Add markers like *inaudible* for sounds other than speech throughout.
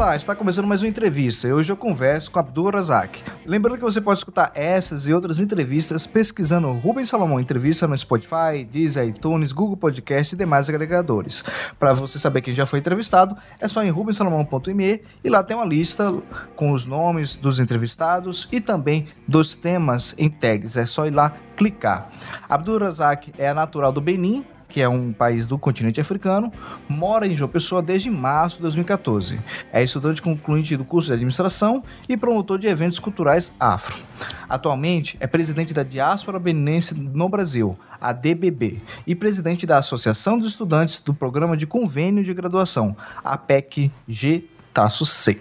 Olá, está começando mais uma entrevista e hoje eu converso com Abdul Razak. Lembrando que você pode escutar essas e outras entrevistas pesquisando Rubens Salomão Entrevista no Spotify, Deezer, iTunes, Google Podcast e demais agregadores. Para você saber quem já foi entrevistado, é só em rubensalomão.me e lá tem uma lista com os nomes dos entrevistados e também dos temas em tags. É só ir lá clicar. Abdul Razak é natural do Benin, que é um país do continente africano, mora em João Pessoa desde março de 2014. É estudante concluinte do curso de administração e promotor de eventos culturais afro. Atualmente é presidente da Diáspora Beninense no Brasil, a DBB, e presidente da Associação dos Estudantes do Programa de Convênio de Graduação, a PEC G-C.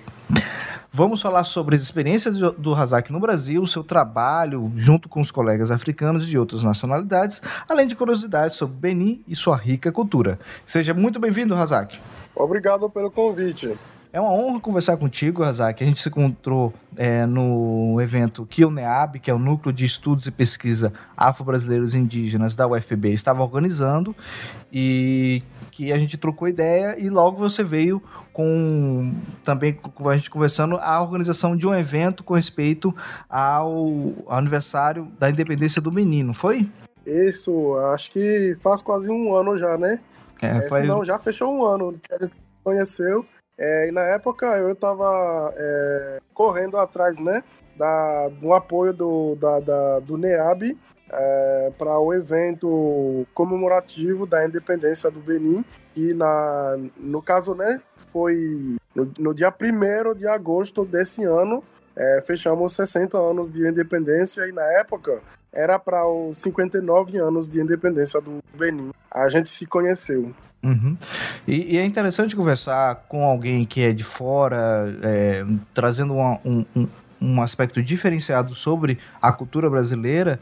Vamos falar sobre as experiências do Razak no Brasil, seu trabalho junto com os colegas africanos de outras nacionalidades, além de curiosidades sobre Benin e sua rica cultura. Seja muito bem-vindo, Razak. Obrigado pelo convite. É uma honra conversar contigo, Razak. A gente se encontrou é, no evento que o NEAB, que é o Núcleo de Estudos e Pesquisa Afro-Brasileiros Indígenas da UFPB, estava organizando e que a gente trocou ideia e logo você veio com também com a gente conversando a organização de um evento com respeito ao aniversário da independência do menino, foi? Isso, acho que faz quase um ano já, né? É, é. Senão já fechou um ano que a gente conheceu. É, e na época eu estava é, correndo atrás, né, da, do apoio do, da, da do NEAB é, para o evento comemorativo da independência do Benin. E na, no caso, né, foi no, no dia 1 de agosto desse ano, é, fechamos 60 anos de independência e na época era para os 59 anos de independência do Benin. A gente se conheceu. Uhum. E, e, é interessante conversar com alguém que é de fora, é, trazendo uma, um, um, um, aspecto diferenciado sobre a cultura brasileira.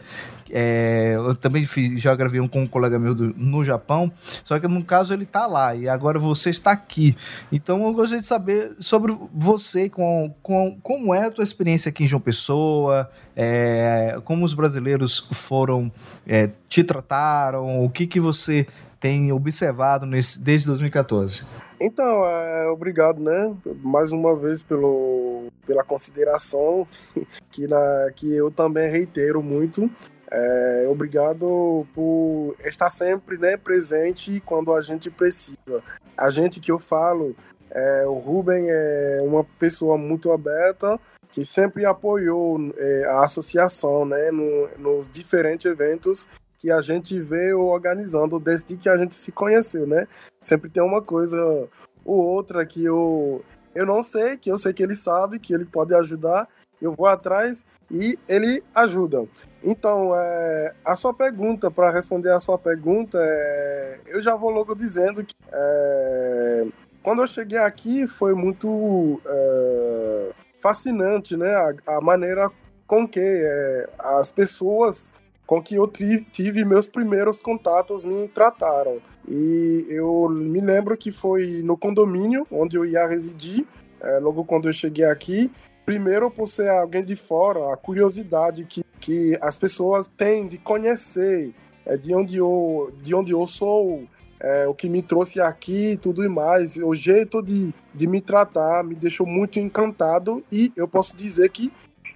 É, eu também fiz, já gravei um com um colega meu do, no Japão, só que no caso ele está lá e agora você está aqui. Então eu gostaria de saber sobre você, com, com, como é a tua experiência aqui em João Pessoa, é, como os brasileiros foram, é, te trataram, o que, que você tem observado nesse, desde 2014? Então, é, obrigado, né? Mais uma vez pelo, pela consideração *laughs* que, na, que eu também reitero muito. É, obrigado por estar sempre né, presente quando a gente precisa. A gente que eu falo, é, o Ruben é uma pessoa muito aberta que sempre apoiou é, a associação né, no, nos diferentes eventos que a gente veio organizando desde que a gente se conheceu, né? Sempre tem uma coisa ou outra que eu, eu não sei, que eu sei que ele sabe, que ele pode ajudar, eu vou atrás e ele ajuda. Então, é, a sua pergunta, para responder a sua pergunta, é, eu já vou logo dizendo que é, quando eu cheguei aqui foi muito é, fascinante, né? A, a, maneira com que é, as pessoas com que eu tive meus primeiros contatos me trataram. E eu me lembro que foi no condomínio onde eu ia residir, é, logo quando eu cheguei aqui. Primeiro, por ser alguém de fora, a curiosidade que, que as pessoas têm de conhecer é, de, onde eu, de onde eu sou, é, o que me trouxe aqui e tudo mais. O jeito de, de me tratar me deixou muito encantado e eu posso dizer que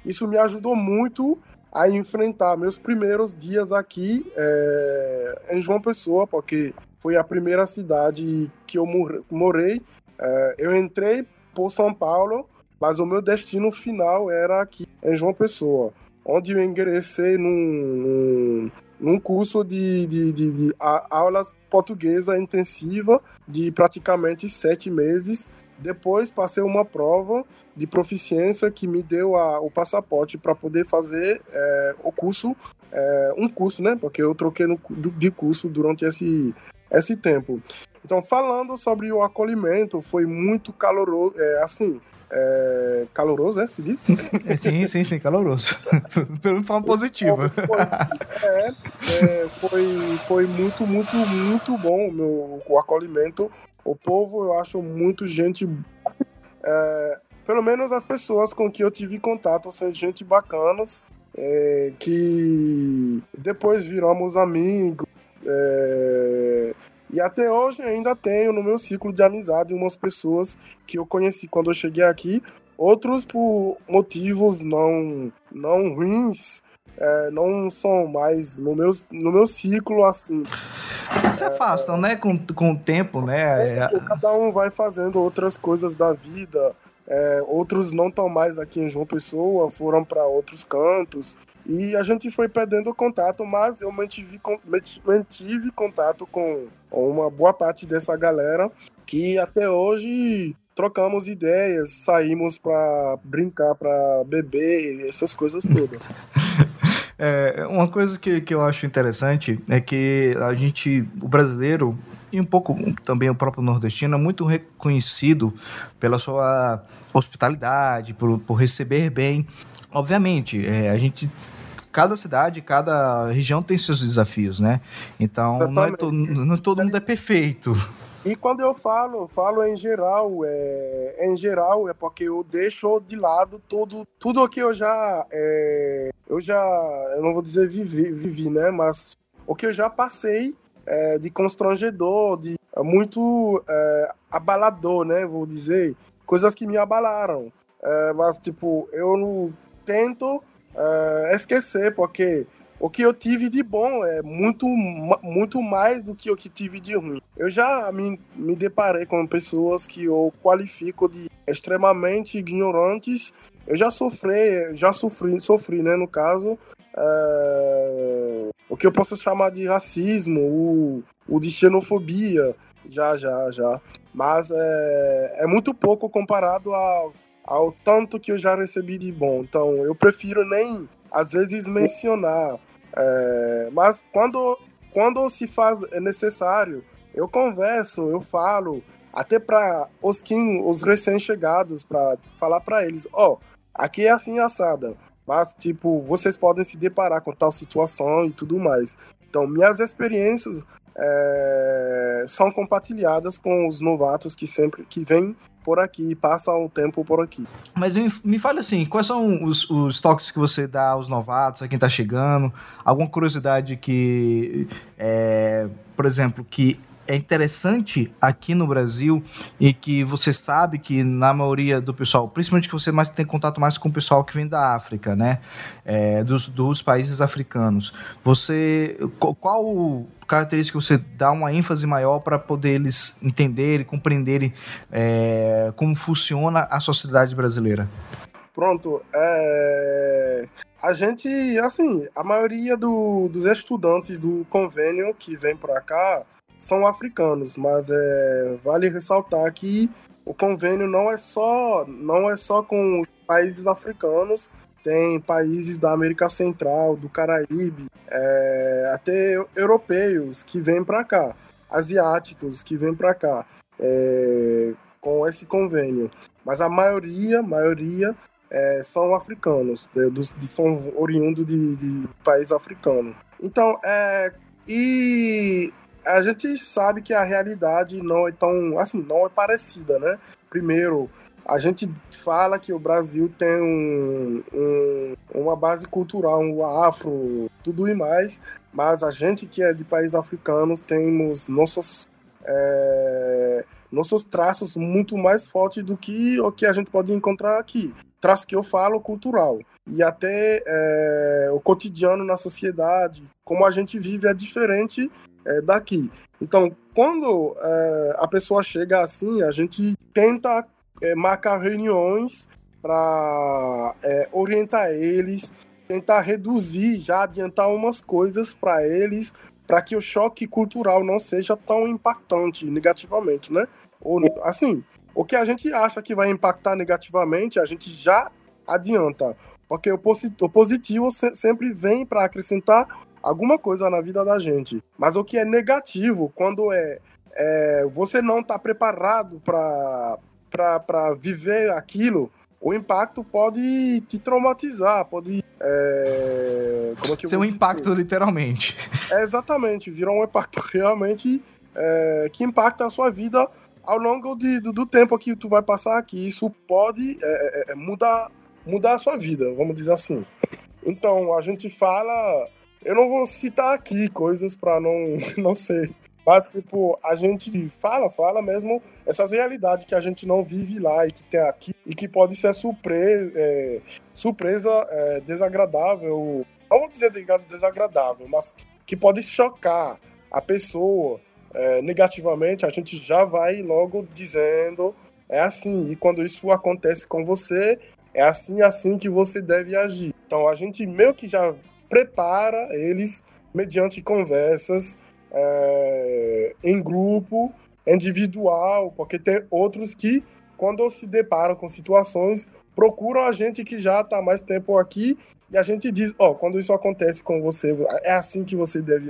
isso me ajudou muito a enfrentar meus primeiros dias aqui é, em João Pessoa, porque foi a primeira cidade que eu morei. É, eu entrei por São Paulo, mas o meu destino final era aqui em João Pessoa, onde eu ingressei num, num, curso de, de, de, de aulas portuguesa intensiva de praticamente sete meses. Depois passei uma prova de proficiência que me deu a, o passaporte para poder fazer é, o curso, é, um curso, né? Porque eu troquei no, de curso durante esse, esse tempo. Então, falando sobre o acolhimento, foi muito caloroso, é, assim, é, caloroso, né? Se diz? *laughs* Sim, sim, sim, caloroso. *laughs* Pelo forma positiva. Foi, é, é, foi, foi muito, muito, muito bom meu, o acolhimento. O povo, eu acho muito gente. É, pelo menos as pessoas com que eu tive contato são gente bacanas, é, que depois viramos amigos. É, E até hoje ainda tenho no meu ciclo de amizade umas pessoas que eu conheci quando eu cheguei aqui, outros por motivos não, não ruins, é, não são mais no meu, no meu ciclo assim. Se afastam, é, né? Com, com o tempo, né? É, cada um vai fazendo outras coisas da vida. É, outros não estão mais aqui em João Pessoa, foram para outros cantos. E a gente foi perdendo contato, mas eu mantive, mantive contato com uma boa parte dessa galera que até hoje trocamos ideias, saímos para brincar, para beber, essas coisas todas. *laughs* É, uma coisa que, que eu acho interessante é que a gente, o brasileiro, e um pouco também o próprio nordestino, é muito reconhecido pela sua hospitalidade, por, por receber bem. Obviamente, é, a gente cada cidade, cada região tem seus desafios, né? Então, não, é to, não todo mundo é perfeito. E quando eu falo, falo em geral, é, em geral é porque eu deixo de lado tudo, tudo que eu já, é, eu já, eu não vou dizer vivi, vivi, né? Mas o que eu já passei é, de constrangedor, de é, muito é, abalador, né? Vou dizer coisas que me abalaram. É, mas tipo, eu tento esquecer porque o que eu tive de bom é muito, muito mais do que o que tive de ruim. Eu já me, me deparei com pessoas que eu qualifico de extremamente ignorantes. Eu já sofri, já sofri, sofri, né, no caso, é, o que eu posso chamar de racismo, o, o de xenofobia, já, já, já. Mas é, é muito pouco comparado ao, ao tanto que eu já recebi de bom. Então, eu prefiro nem, às vezes, mencionar é, mas quando, quando se faz necessário, eu converso, eu falo, até para os os recém-chegados, para falar para eles, ó, oh, aqui é assim assada, mas tipo, vocês podem se deparar com tal situação e tudo mais. Então, minhas experiências é, são compartilhadas com os novatos que sempre que vêm por aqui, passam o tempo por aqui. Mas me, me fale assim, quais são os, os toques que você dá aos novatos, a quem está chegando? Alguma curiosidade que, é, por exemplo, que é interessante aqui no Brasil e que você sabe que na maioria do pessoal, principalmente que você mais tem contato mais com o pessoal que vem da África, né? É, dos, dos países africanos. Você, qual característica você dá uma ênfase maior para poder eles entenderem, compreenderem é, como funciona a sociedade brasileira? Pronto, é... a gente, assim, a maioria do, dos estudantes do convênio que vem para cá são africanos, mas é, vale ressaltar que o convênio não é só não é só com os países africanos, tem países da América Central, do Caraíbe, é, até europeus que vêm para cá, asiáticos que vêm para cá é, com esse convênio. Mas a maioria, maioria é, são africanos, de, dos, de, são oriundos de, de país africano. Então, é, e a gente sabe que a realidade não é tão, assim, não é parecida, né? Primeiro, a gente fala que o Brasil tem um, um, uma base cultural, um afro, tudo e mais, mas a gente que é de países africanos temos nossos, é, nossos traços muito mais fortes do que o que a gente pode encontrar aqui. Traço que eu falo cultural. E até é, o cotidiano na sociedade, como a gente vive, é diferente é, daqui. Então, quando é, a pessoa chega assim, a gente tenta é, marcar reuniões para é, orientar eles, tentar reduzir, já adiantar umas coisas para eles, para que o choque cultural não seja tão impactante negativamente, né? Ou, assim, o que a gente acha que vai impactar negativamente, a gente já adianta, porque o positivo sempre vem para acrescentar alguma coisa na vida da gente. Mas o que é negativo, quando é, é você não está preparado para viver aquilo, o impacto pode te traumatizar, pode. É, como é que Ser um impacto, dizer? literalmente. É, exatamente, virou um impacto *laughs* realmente é, que impacta a sua vida ao longo de, do, do, tempo que tu vai passar aqui. Isso pode é, é, é mudar, mudar a sua vida, vamos dizer assim. Então, a gente fala eu não vou citar aqui coisas para não, *laughs* não ser Mas, tipo, a gente fala, fala mesmo essas realidades que a gente não vive lá e que tem aqui e que pode ser surpresa, é, surpresa é, desagradável. Não vou dizer desagradável, mas que pode chocar a pessoa é, negativamente. A gente já vai logo dizendo é assim. E quando isso acontece com você, é assim, assim que você deve agir. Então a gente meio que já prepara eles mediante conversas é, em grupo, individual, porque tem outros que, quando se deparam com situações, procuram a gente que já está mais tempo aqui e a gente diz: Ó, oh, quando isso acontece com você, é assim que você deve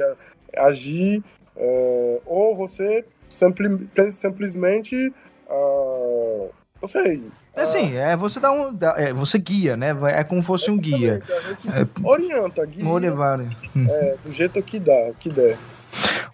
agir, é, ou você simpli simplesmente. Uh, não sei, é assim, é você dá um. É, você guia, né? É como fosse um guia. A gente é, orienta, guia. Olivar. É, do jeito que dá, que der.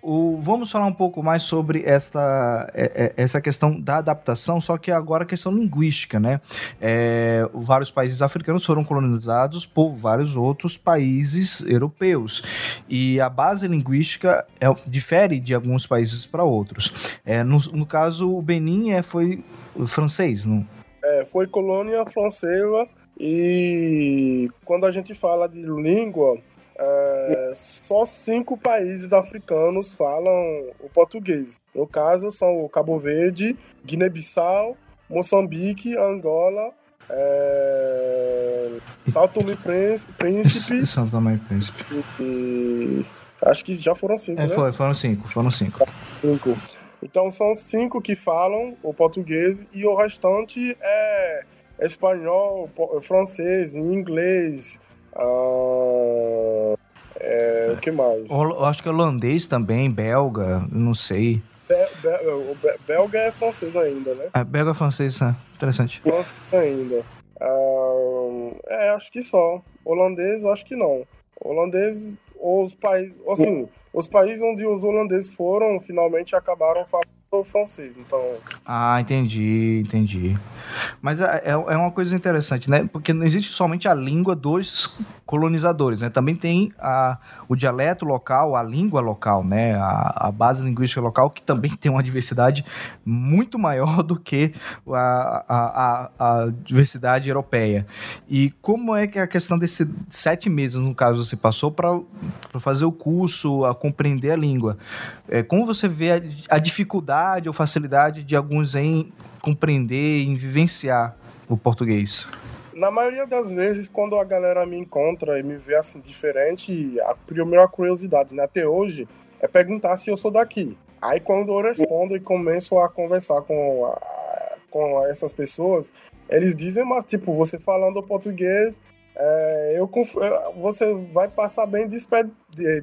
O, vamos falar um pouco mais sobre esta, é, é, essa questão da adaptação, só que agora a questão linguística, né? É, vários países africanos foram colonizados por vários outros países europeus e a base linguística é, difere de alguns países para outros. É, no, no, caso, o Benin é, foi francês, não? É, foi colônia francesa e quando a gente fala de língua, é, só cinco países africanos falam o português. No caso, são o Cabo Verde, Guiné-Bissau, Moçambique, Angola, é, São Tomé Príncipe. *laughs* São Tomé Príncipe. E, acho que já foram cinco, é, né? Foi, foram cinco, foram cinco. Cinco. Então são cinco que falam o português e o restante é espanhol, francês, inglês. Uh, é, o que mais? Eu acho que holandês também, belga, não sei. Be, be, belga é francês ainda, né? É, belga é francês, é. interessante. Francês ainda. Uh, é, acho que só. Holandês, acho que não. Holandês, os países. Assim, os países onde os holandeses foram, finalmente acabaram falando francês, então... Ah, entendi, entendi. Mas é, é, é uma coisa interessante, né? Porque não existe somente a língua dos colonizadores, né? Também tem a, o dialeto local, a língua local, né? A, a base linguística local, que também tem uma diversidade muito maior do que a, a, a, diversidade europeia. E como é que a questão desses sete meses, no caso, você passou para fazer o curso, a compreender a língua? É, como você vê a, a dificuldade ou facilidade de alguns em compreender, em vivenciar o português? na maioria das vezes, quando a galera me encontra e me vê assim diferente, a primeira curiosidade, né, até hoje, é perguntar se eu sou daqui. Aí quando eu respondo e começo a conversar com, a, com essas pessoas, eles dizem, mas tipo, você falando português, é, eu, você vai passar bem despe,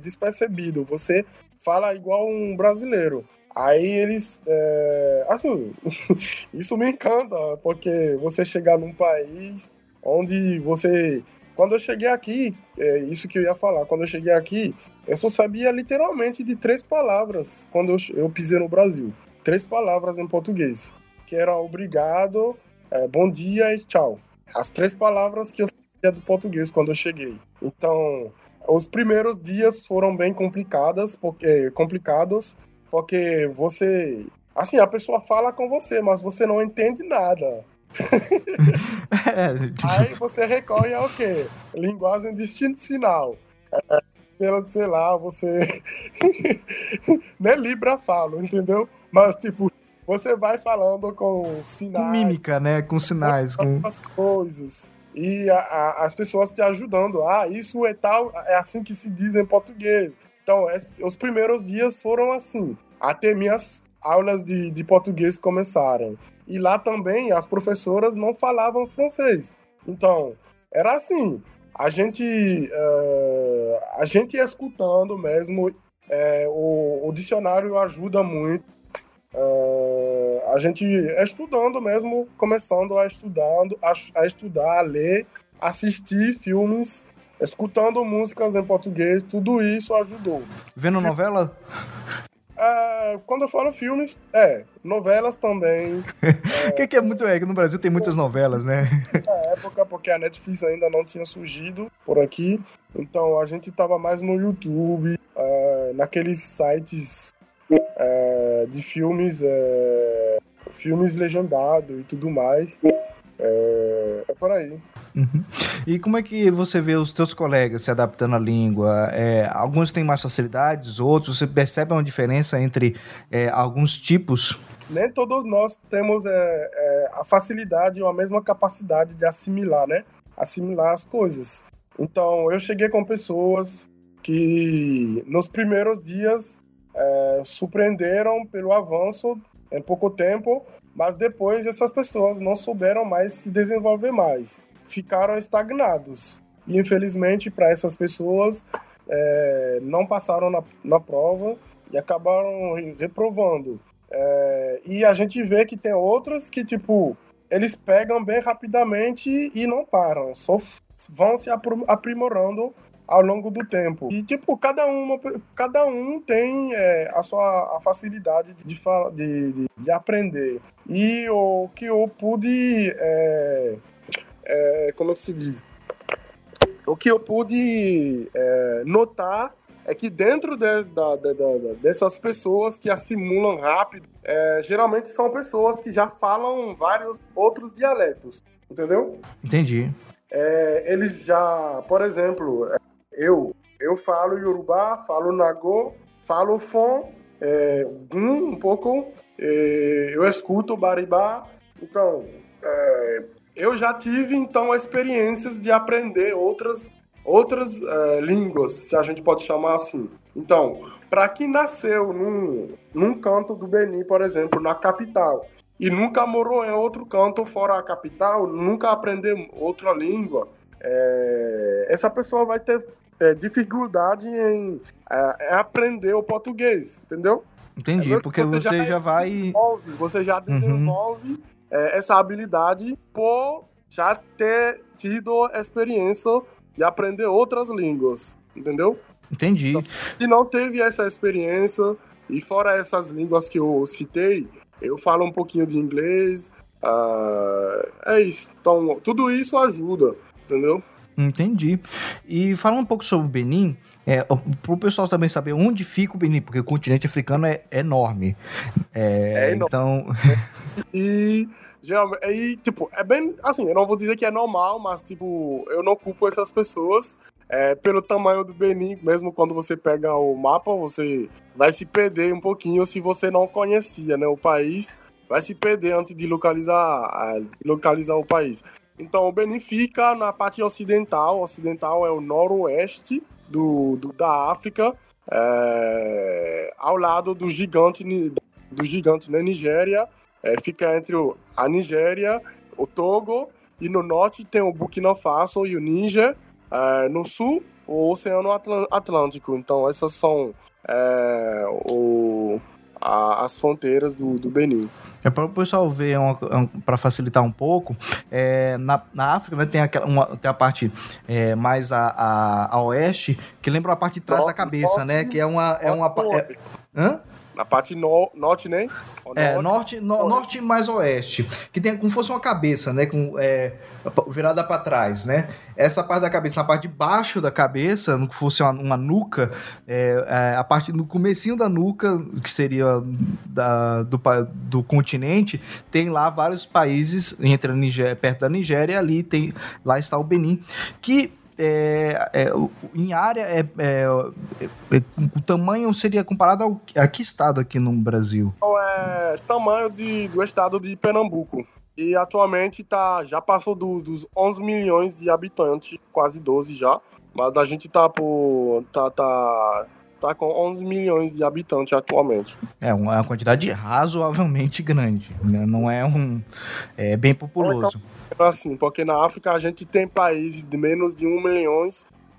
despercebido, você fala igual um brasileiro. Aí eles, é, assim, *laughs* isso me encanta, porque você chegar num país onde você. Quando eu cheguei aqui, é isso que eu ia falar, quando eu cheguei aqui, eu só sabia literalmente de três palavras quando eu, eu pisei no Brasil. Três palavras em português, que era obrigado, é, bom dia e tchau. As três palavras que eu sabia do português quando eu cheguei. Então, os primeiros dias foram bem complicadas, porque, complicados, porque você. Assim, a pessoa fala com você, mas você não entende nada. *laughs* é, tipo... Aí você recorre ao quê? Linguagem de sinal. É, sei lá, você. *laughs* Nem Libra falo, entendeu? Mas, tipo, você vai falando com sinais. Com mímica, né? Com sinais. Com as coisas. E a, a, as pessoas te ajudando. Ah, isso é tal, é assim que se diz em português. Então, é, os primeiros dias foram assim, até minhas aulas de, de português começarem. E lá também as professoras não falavam francês. Então, era assim, a gente, uh, a gente escutando mesmo, uh, o, o, dicionário ajuda muito. Uh, a gente estudando mesmo, começando a estudando, a, a estudar, a ler, assistir filmes, escutando músicas em português, tudo isso ajudou. Vendo novela? Uh, quando eu falo filmes, é, novelas também. *laughs* O é, que, que, é muito. É que no Brasil tem muitas novelas, né? Na época, porque a Netflix ainda não tinha surgido por aqui. Então a gente tava mais no YouTube, uh, naqueles sites é, de filmes, é, filmes legendados e tudo mais. É, é por aí. Uhum. E como é que você vê os teus colegas se adaptando à língua? É, alguns têm mais facilidades, outros você percebe uma diferença entre é, alguns tipos? Nem todos nós temos é, é, a facilidade ou a mesma capacidade de assimilar, né? Assimilar as coisas. Então, eu cheguei com pessoas que nos primeiros dias é, surpreenderam pelo avanço em pouco tempo, mas depois essas pessoas não souberam mais se desenvolver mais ficaram estagnados. E infelizmente, para essas pessoas, é, não passaram na, na prova e acabaram reprovando. É, e a gente vê que tem outras que, tipo, eles pegam bem rapidamente e não param, só vão se aprimorando ao longo do tempo. E, tipo, cada, uma, cada um tem é, a sua a facilidade de, de, de, de, aprender. E o que eu pude é, é, como é se diz? O que eu pude é, notar é que dentro de, da, de, de, dessas pessoas que assimilam rápido, é, geralmente são pessoas que já falam vários outros dialetos, entendeu? Entendi. É, eles já, por exemplo, eu eu falo Yorubá, falo Nagô, falo Fon, é, um pouco, é, eu escuto Baribá, então é, eu já tive então experiências de aprender outras outras uh, línguas, se a gente pode chamar assim. Então, para quem nasceu num, num canto do Benin, por exemplo, na capital, e nunca morou em outro canto fora a capital, nunca aprendeu outra língua, é, essa pessoa vai ter é, dificuldade em é, aprender o português, entendeu? Entendi, porque você, você já, já vai. Você já uhum. desenvolve uhum é, essa habilidade por já ter tido experiência de aprender outras línguas, entendeu? Entendi. Então, se não teve essa experiência, e fora essas línguas que eu citei, eu falo um pouquinho de inglês, uh, é isso. Então, tudo isso ajuda, entendeu? Entendi. E falando um pouco sobre o Benin, é, para o pessoal também saber onde fica o Benin, porque o continente africano é, enorme. É, é enorme. Então. *laughs* e Geralmente, aí, tipo, é bem. Assim, eu não vou dizer que é normal, mas, tipo, eu não culpo essas pessoas. É, pelo tamanho do Benin, mesmo quando você pega o mapa, você vai se perder um pouquinho se você não conhecia, né? O país vai se perder antes de localizar, localizar o país. Então, o Benin fica na parte ocidental. Ocidental é o noroeste do, do da África, é, ao lado do gigante, do gigante na né? Nigéria é, fica entre o, a Nigéria, o Togo, e no norte tem o Burkina Faso e o Níger. É, no sul, o Oceano Atlântico. Então, essas são é, o, a, as fronteiras do, do Benin. É para o pessoal ver, um, um, para facilitar um pouco, é, na, na África né, tem, aquela, uma, tem a parte é, mais a, a, a, oeste, que lembra a parte de trás norte, da cabeça, norte, né? Que é uma. É uma é, hã? Na parte no, norte, né? é, norte, no, norte mais oeste. Que tem como fosse uma cabeça, né? Com, é, virada para trás, né? Essa parte da cabeça, na parte de baixo da cabeça, no que fosse uma, uma nuca, é, é, a parte no comecinho da nuca, que seria da, do, do continente, tem lá vários países, entre a Nigéria, perto da Nigéria, ali tem, lá está o Benin, que é, é, em área, é, é, é, o tamanho seria comparado ao, a que estado aqui no Brasil? É tamanho de, do estado de Pernambuco. E atualmente tá, já passou do, dos 11 milhões de habitantes, quase 12 já. Mas a gente tá por. tá, tá tá com 11 milhões de habitantes atualmente. É uma quantidade razoavelmente grande, né? não é um é bem populoso. Então, assim, porque na África a gente tem países de menos de 1 milhão,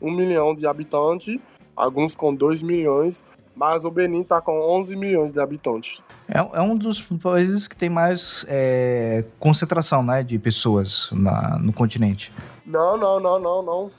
1 milhão de habitantes, alguns com 2 milhões, mas o Benin está com 11 milhões de habitantes. É, é um dos países que tem mais é, concentração né, de pessoas na, no continente. Não, não, não, não, não.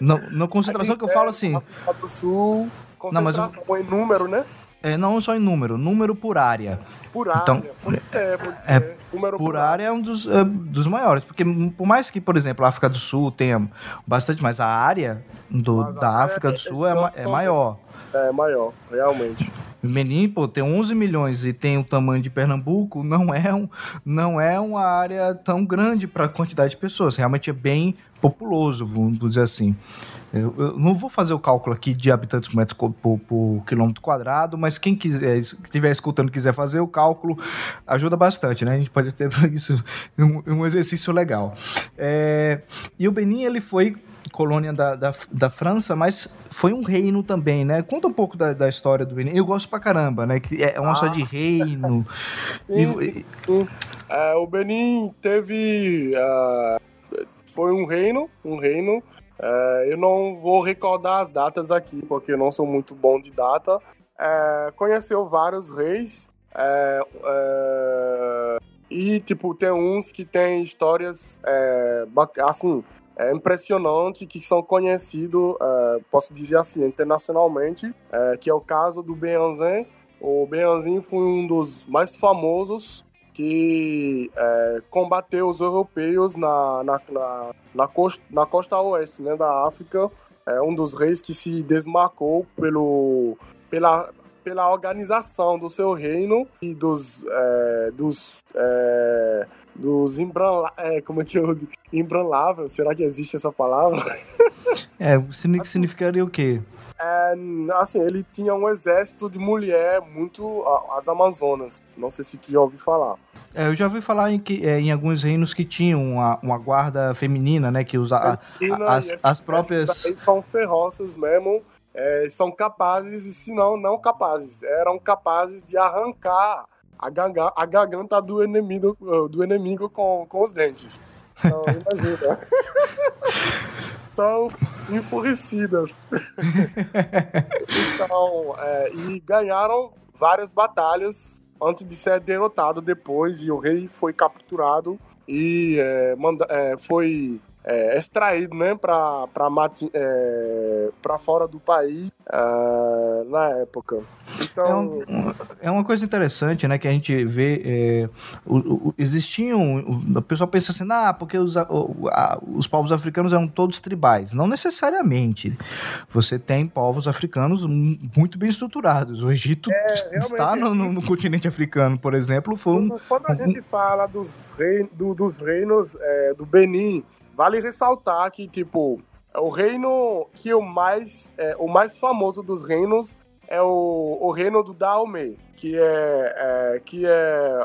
Na, concentração *laughs* que eu falo assim. África do Sul, concentração não, mas... em número, né? É, não só em número, número por área. Por área, então, pode ser, pode ser. É, por, por área, é um dos, é, dos maiores, porque por mais que, por exemplo, a África do Sul tenha bastante, mas a área do, da África do Sul é, é, maior. É maior, realmente. Benin, pô, tem 11 milhões e tem o tamanho de Pernambuco, não é, um, não é uma área tão grande para a quantidade de pessoas. Realmente é bem populoso, vamos dizer assim. Eu, eu, não vou fazer o cálculo aqui de habitantes por, metro, por, por quilômetro quadrado, mas quem quiser, estiver escutando quiser fazer o cálculo, ajuda bastante, né? A gente pode ter *laughs* isso um, um exercício legal. É, e o Benin, ele foi colônia da, da, da, França, mas foi um reino também, né? Conta um pouco da, da história do Benin. Eu gosto pra caramba, né? Que é uma ah. só de reino. *laughs* sim, sim, sim. É, o Benin teve... Uh, foi um reino, um reino é, eu não vou recordar as datas aqui, porque eu não sou muito bom de data. É, conheceu vários reis. É, é e, tipo, tem uns que tem histórias, é, assim, é impressionante, que são conhecidos, é, posso dizer assim, internacionalmente, que é o caso do Beanzin. O Beanzin foi um dos mais famosos que é, combateu os europeus na, na, na, na, costa, na costa oeste né, da África. É um dos reis que se desmarcou pelo, pela, pela organização do seu reino e dos, é, dos, é, dos imbranla, é, como é que eu imbranlável, será que existe essa palavra? É, significaria o quê? É, assim, ele tinha um exército de mulher muito as Amazonas. Não sei se tu já ouviu falar. É, eu já ouvi falar em, que, é, em alguns reinos que tinham uma, uma guarda feminina, né? Que usa a, a, as, as próprias. São ferroças mesmo. É, são capazes, e se não, não capazes, eram capazes de arrancar a, gaga, a garganta do inimigo, do inimigo com, com os dentes. Então, *laughs* imagina. *laughs* são enfurecidas. *laughs* então, é, e ganharam várias batalhas antes de ser derrotado depois e o rei foi capturado e é, manda, é, foi é, extraído né, para é, fora do país uh, na época. Então... É, um, é, uma coisa interessante, né, que a gente vê, é, o, o, existiam, o, o pessoal pensa assim, ah, porque os, o, a, os povos africanos eram todos tribais. Não necessariamente. Você tem povos africanos muito bem estruturados. O Egito é, está no, no, no, continente africano, por exemplo, foi um... Quando a gente fala dos, rein, do, dos reinos é, do Benin, vale ressaltar que, tipo, o reino que o mais, é, o mais famoso dos reinos é o, o reino do Daomei, que é, é que é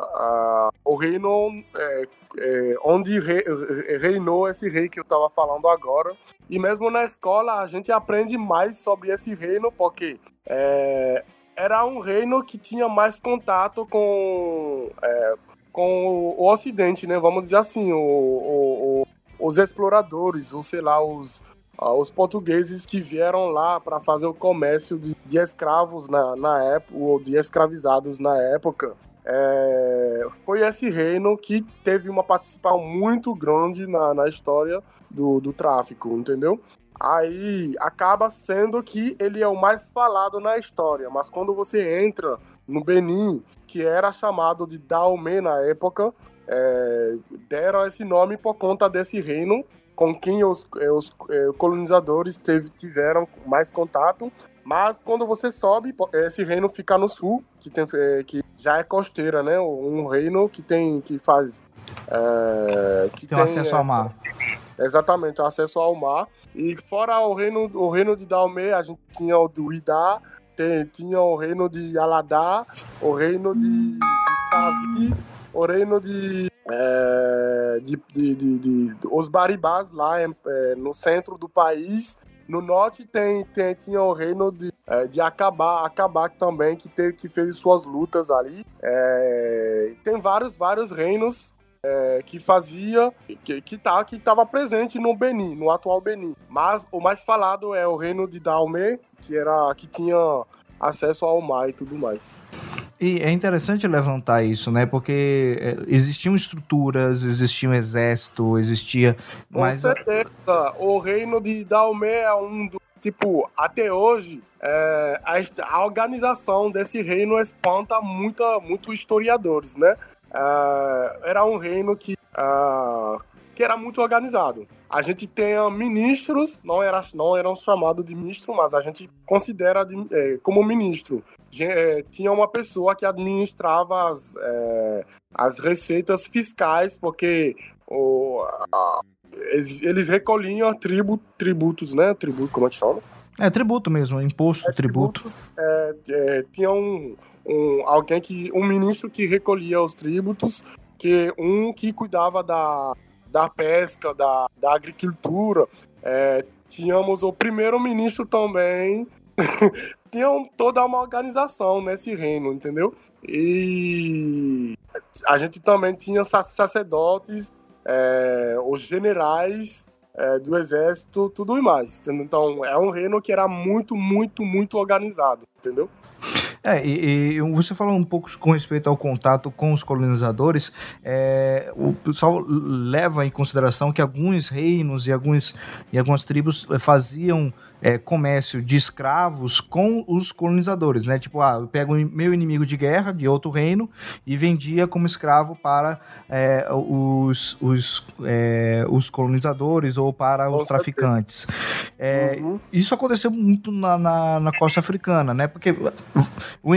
o reino é, é, onde re, reinou esse rei que eu estava falando agora. E mesmo na escola a gente aprende mais sobre esse reino, porque é, era um reino que tinha mais contato com, é, com o, Ocidente, né? Vamos dizer assim, o, o, os exploradores, ou sei lá, os, os portugueses que vieram lá para fazer o comércio de, de escravos na, na, época, ou de escravizados na época. É, foi esse reino que teve uma participação muito grande na, na história do, do tráfico, entendeu? Aí acaba sendo que ele é o mais falado na história, mas quando você entra no Benin, que era chamado de Daomé na época, é, deram esse nome por conta desse reino com quem os, eh, os eh, colonizadores teve, tiveram mais contato. Mas quando você sobe, esse reino fica no sul, que, tem, eh, que já é costeira, né? Um reino que tem que faz é, que tem, tem acesso é, ao mar. Exatamente, acesso ao mar. E fora o reino, o reino de Dalmé, a gente tinha o do Idá, tem, tinha o reino de Aladá, o reino de, de Tavi, o reino de é, de, de, de, de, os baribás lá é, no centro do país. No norte tem, tem tinha o reino de, é, de Acabá também, que, teve, que fez suas lutas ali. Tem vários, vários reinos é, que fazia, que, que, tá, que presente no Benin, no atual Benin. Mas o mais falado é o reino de Dalmé, que, era, que tinha acesso ao mar e tudo mais. E é interessante levantar isso, né? Porque é, existiam estruturas, existia um exército, existia. Com mas... certeza. O reino de Dalmé é um do. Tipo, até hoje, é, a, a, organização desse reino espanta muita, muito historiadores, né? É, era um reino que, é, que era muito organizado. A gente tenha ministros, não, era, não eram chamados de ministro, mas a gente considera de, é, como ministro. É, tinha uma pessoa que administrava as, é, as receitas fiscais, porque o, a, eles, eles, recolhiam tributo, tributos, né? Tributo, como é que chama? É tributo mesmo, imposto, é, tributo. É, é, tinha um, um, alguém que. um ministro que recolhia os tributos, que um que cuidava da, da pesca, da, da agricultura. É, tínhamos o primeiro-ministro também. *laughs* Tinha toda uma organização nesse reino, entendeu? E a gente também tinha sacerdotes, é, os generais é, do exército, tudo e mais. Entendeu? Então é um reino que era muito, muito, muito organizado, entendeu? É, e, e, você falou um pouco com respeito ao contato com os colonizadores, é, o pessoal leva em consideração que alguns reinos e, alguns, e algumas tribos faziam é, comércio de escravos com os colonizadores, né? Tipo, ah, eu pego meu inimigo de guerra de outro reino e vendia como escravo para é, os, os, é, os colonizadores ou para os traficantes. É, uhum. Isso aconteceu muito na, na, na, costa africana, né? Porque o,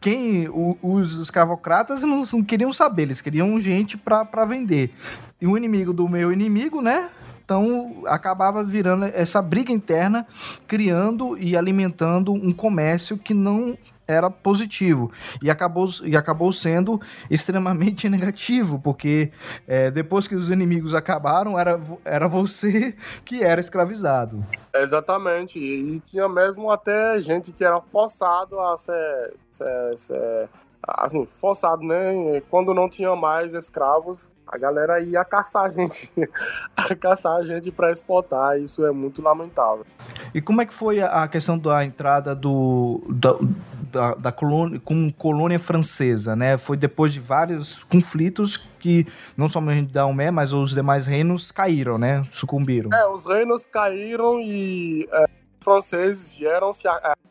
quem os escravocratas não, não queriam saber, eles queriam gente para vender. E o inimigo do meu inimigo, né? Então acabava virando essa briga interna, criando e alimentando um comércio que não era positivo e acabou, e acabou sendo extremamente *laughs* negativo, porque é, depois que os inimigos acabaram, era, era você *laughs* que era escravizado. Exatamente, e tinha mesmo até gente que era forçado a ser, ser, ser assim, forçado, né? Quando não tinha mais escravos, a galera ia caçar a gente, *laughs* a caçar a gente para exportar. Isso é muito lamentável. E como é que foi a questão da entrada do da, da, da colônia com colônia francesa, né? Foi depois de vários conflitos que não somente da Umé, mas os demais reinos caíram, né? Sucumbiram. É, os reinos caíram e é, os franceses vieram se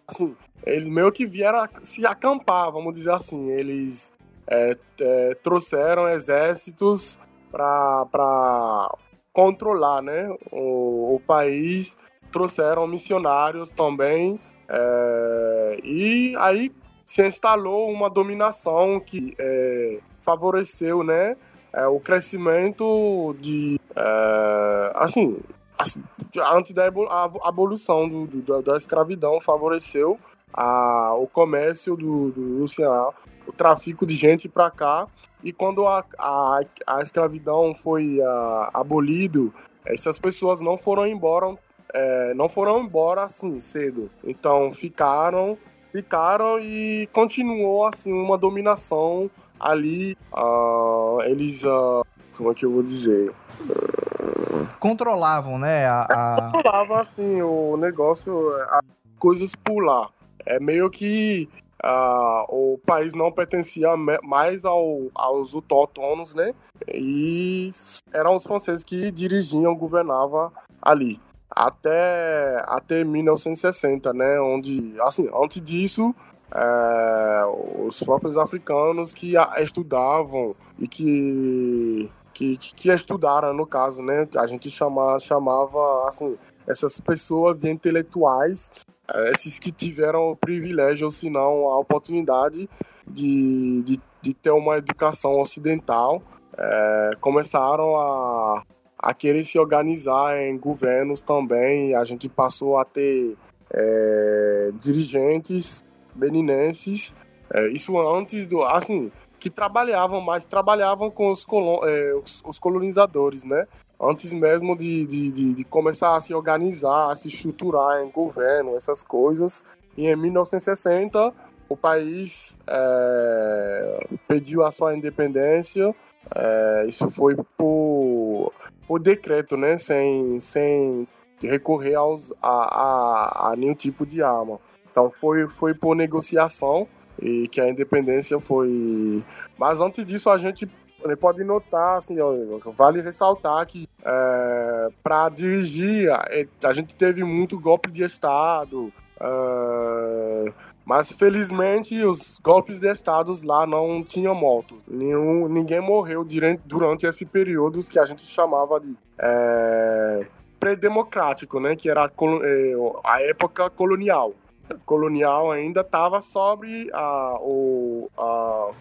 assim eles meio que vieram se acampar, vamos dizer assim. Eles é, é, trouxeram exércitos para controlar né, o, o, país, trouxeram missionários também, é, e aí se instalou uma dominação que é, favoreceu né, é, o crescimento de. É, assim, antes da abolição do, do, da escravidão, favoreceu a, o comércio do, do Ceará, o tráfico de gente para cá. E quando a, a, a escravidão foi a, abolido, essas pessoas não foram embora, é, não foram embora assim cedo. Então ficaram, ficaram e continuou assim uma dominação ali. Uh, eles, uh, como é que eu vou dizer? Controlavam, né? A, a... Controlavam assim o negócio, as coisas por lá. É meio que uh, o país não pertencia mais ao, aos autóctonos, né? E eram os franceses que dirigiam, governavam ali. Até, até 1960, né? Onde, assim, antes disso, é, os próprios africanos que estudavam e que, que, que estudaram, no caso, né? A gente chama, chamava, assim, essas pessoas de intelectuais esses que tiveram o privilégio, ou se não a oportunidade de, de, de ter uma educação ocidental, é, começaram a, a querer se organizar em governos também. A gente passou a ter é, dirigentes beninenses, é, isso antes do. Assim, que trabalhavam, mas trabalhavam com os, colon, é, os, os colonizadores, né? Antes mesmo de, de, de, de, começar a se organizar, a se estruturar em governo, essas coisas. E em 1960, o país é, pediu a sua independência. É, isso foi por, por decreto, né? Sem, sem recorrer aos, a, a, a nenhum tipo de arma. Então foi, foi por negociação e que a independência foi. Mas antes disso a gente pode notar, assim, vale ressaltar que é, para dirigir, a, gente teve muito golpe de Estado, é, Mas felizmente os golpes de estados lá não tinham mortos. Nenhum, ninguém morreu durante, durante esse período que a gente chamava de é, pré-democrático, né? Que era a, é, época colonial. colonial ainda estava sobre a, o a,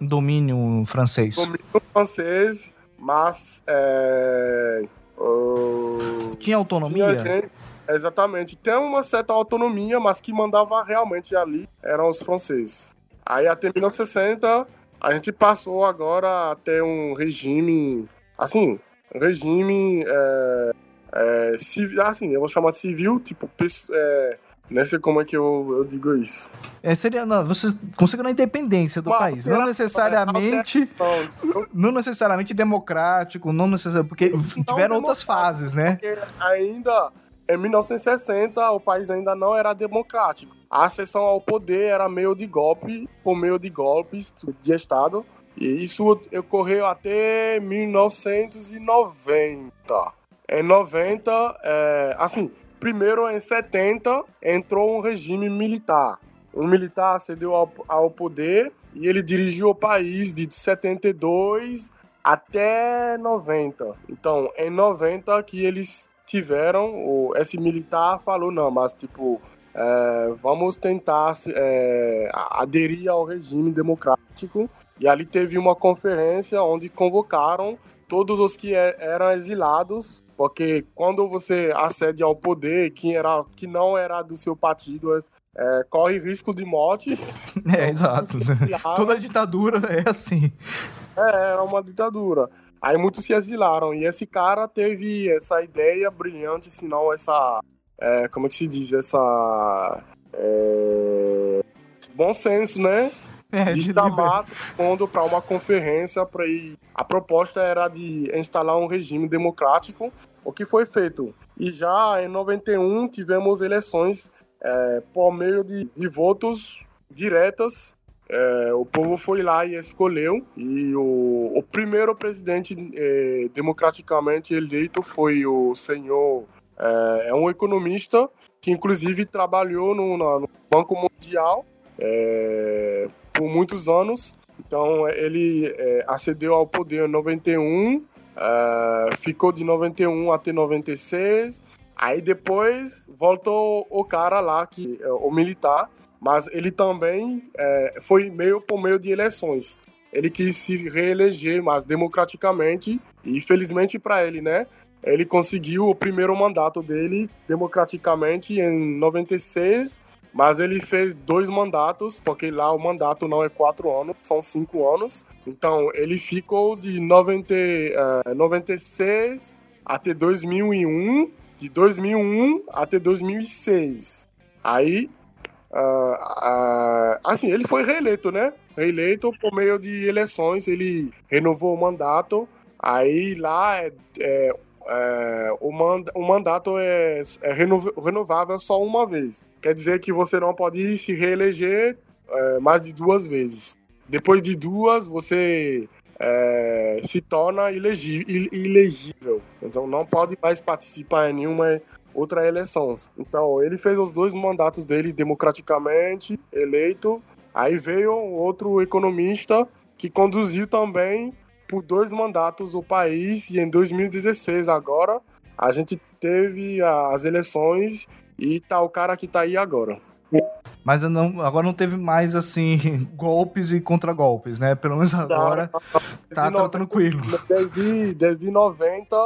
domínio francês. Domínio francês, mas é, uh, tinha autonomia. Tinha gente, Exatamente. Tem uma certa autonomia, mas que mandava realmente ali eram os franceses. Aí até 1960 a gente passou agora a ter um regime, assim, regime, é, é, civil, assim, eu vou chamar civil, tipo, é, não sei como é que eu, eu digo isso. É, seria, não, você conseguiu a independência do Uma país, não necessariamente, não necessariamente democrático, não necessariamente, porque não tiveram outras fases, né? Porque ainda em 1960, o país ainda não era democrático. A acessão ao poder era meio de golpe, por meio de golpes de Estado. E isso ocorreu até 1990. Em 90, é, assim, primeiro em 70 entrou um regime militar. Um militar acedeu ao, ao poder e ele dirigiu o país de 72 até 90. Então, em 90 que eles tiveram, o, esse militar falou, não, mas tipo, é, vamos tentar é, aderir ao regime democrático. E ali teve uma conferência onde convocaram todos os que é, eram exilados, porque quando você acede ao poder, quem era, que não era do seu partido, é, corre risco de morte. *laughs* É, exato. Toda ditadura é assim. É, era uma ditadura. Aí muitos se exilaram. E esse cara teve essa ideia brilhante, se não essa. É, como é que se diz? Essa. É, bom senso, né? É, de mundo para uma conferência para ir. A proposta era de instalar um regime democrático, o que foi feito. E já em 91 tivemos eleições é, por meio de, de votos diretas é, o povo foi lá e escolheu, e o, o primeiro presidente é, democraticamente eleito foi o senhor, é, é, um economista que inclusive trabalhou no, no Banco Mundial é, por muitos anos. Então ele é, acedeu ao poder em 91, é, ficou de 91 até 96. Aí depois voltou o cara lá, que, o militar, mas ele também é, foi meio por meio de eleições. Ele quis se reeleger, mas democraticamente, e felizmente para ele, né? Ele conseguiu o primeiro mandato dele democraticamente em 96, mas ele fez dois mandatos, porque lá o mandato não é quatro anos, são cinco anos. Então ele ficou de 90, uh, 96 até 2001, de 2001 até 2006. Aí Uh, uh, assim, ele foi reeleito, né? Reeleito por meio de eleições, ele renovou o mandato. Aí lá é, é, é, o, mand o mandato é, é renovável só uma vez. Quer dizer que você não pode se reeleger é, mais de duas vezes. Depois de duas, você é, se torna ilegível. Então não pode mais participar em nenhuma outra eleição. Então, ele fez os dois mandatos dele democraticamente, eleito. Aí veio outro economista que conduziu também por dois mandatos o país e em 2016 agora a gente teve as eleições e tá o cara que tá aí agora. Mas não, agora não teve mais assim *laughs* golpes e contragolpes, né? Pelo menos agora tá, tá tranquilo. Desde, desde 90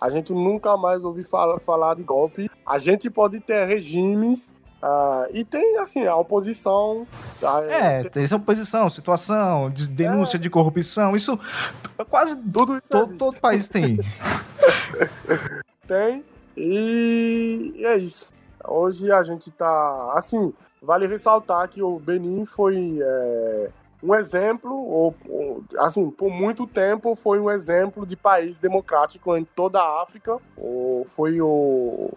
a gente nunca mais ouviu falar, falar de golpe. A gente pode ter regimes Uh, e tem, assim, a oposição. Tá? É, tem essa oposição, situação, de denúncia é. de corrupção, isso quase Tudo isso todo, todo país tem. *laughs* tem, e é isso. Hoje a gente tá. Assim, vale ressaltar que o Benin foi. É, um exemplo, ou, ou, assim, por muito tempo foi um exemplo de país democrático em toda a África. Ou foi o.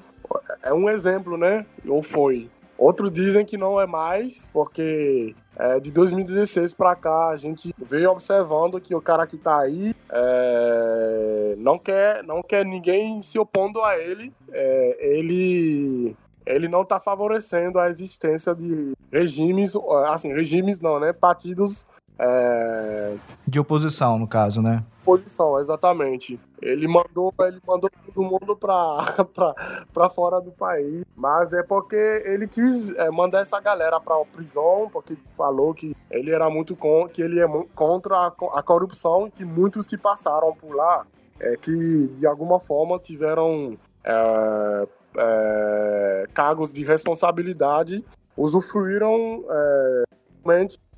É um exemplo, né? Ou foi. Outros dizem que não é mais, porque é, de 2016 para cá a gente veio observando que o cara que tá aí é, não quer não quer ninguém se opondo a ele. É, ele ele não está favorecendo a existência de regimes, assim, regimes não, né? Partidos é... de oposição, no caso, né? Oposição, exatamente. Ele mandou, ele mandou todo mundo para *laughs* fora do país, mas é porque ele quis é, mandar essa galera para a prisão, porque falou que ele era muito com, que ele é contra a, a corrupção que muitos que passaram por lá, é, que de alguma forma tiveram é, é, cargos de responsabilidade, usufruíram é,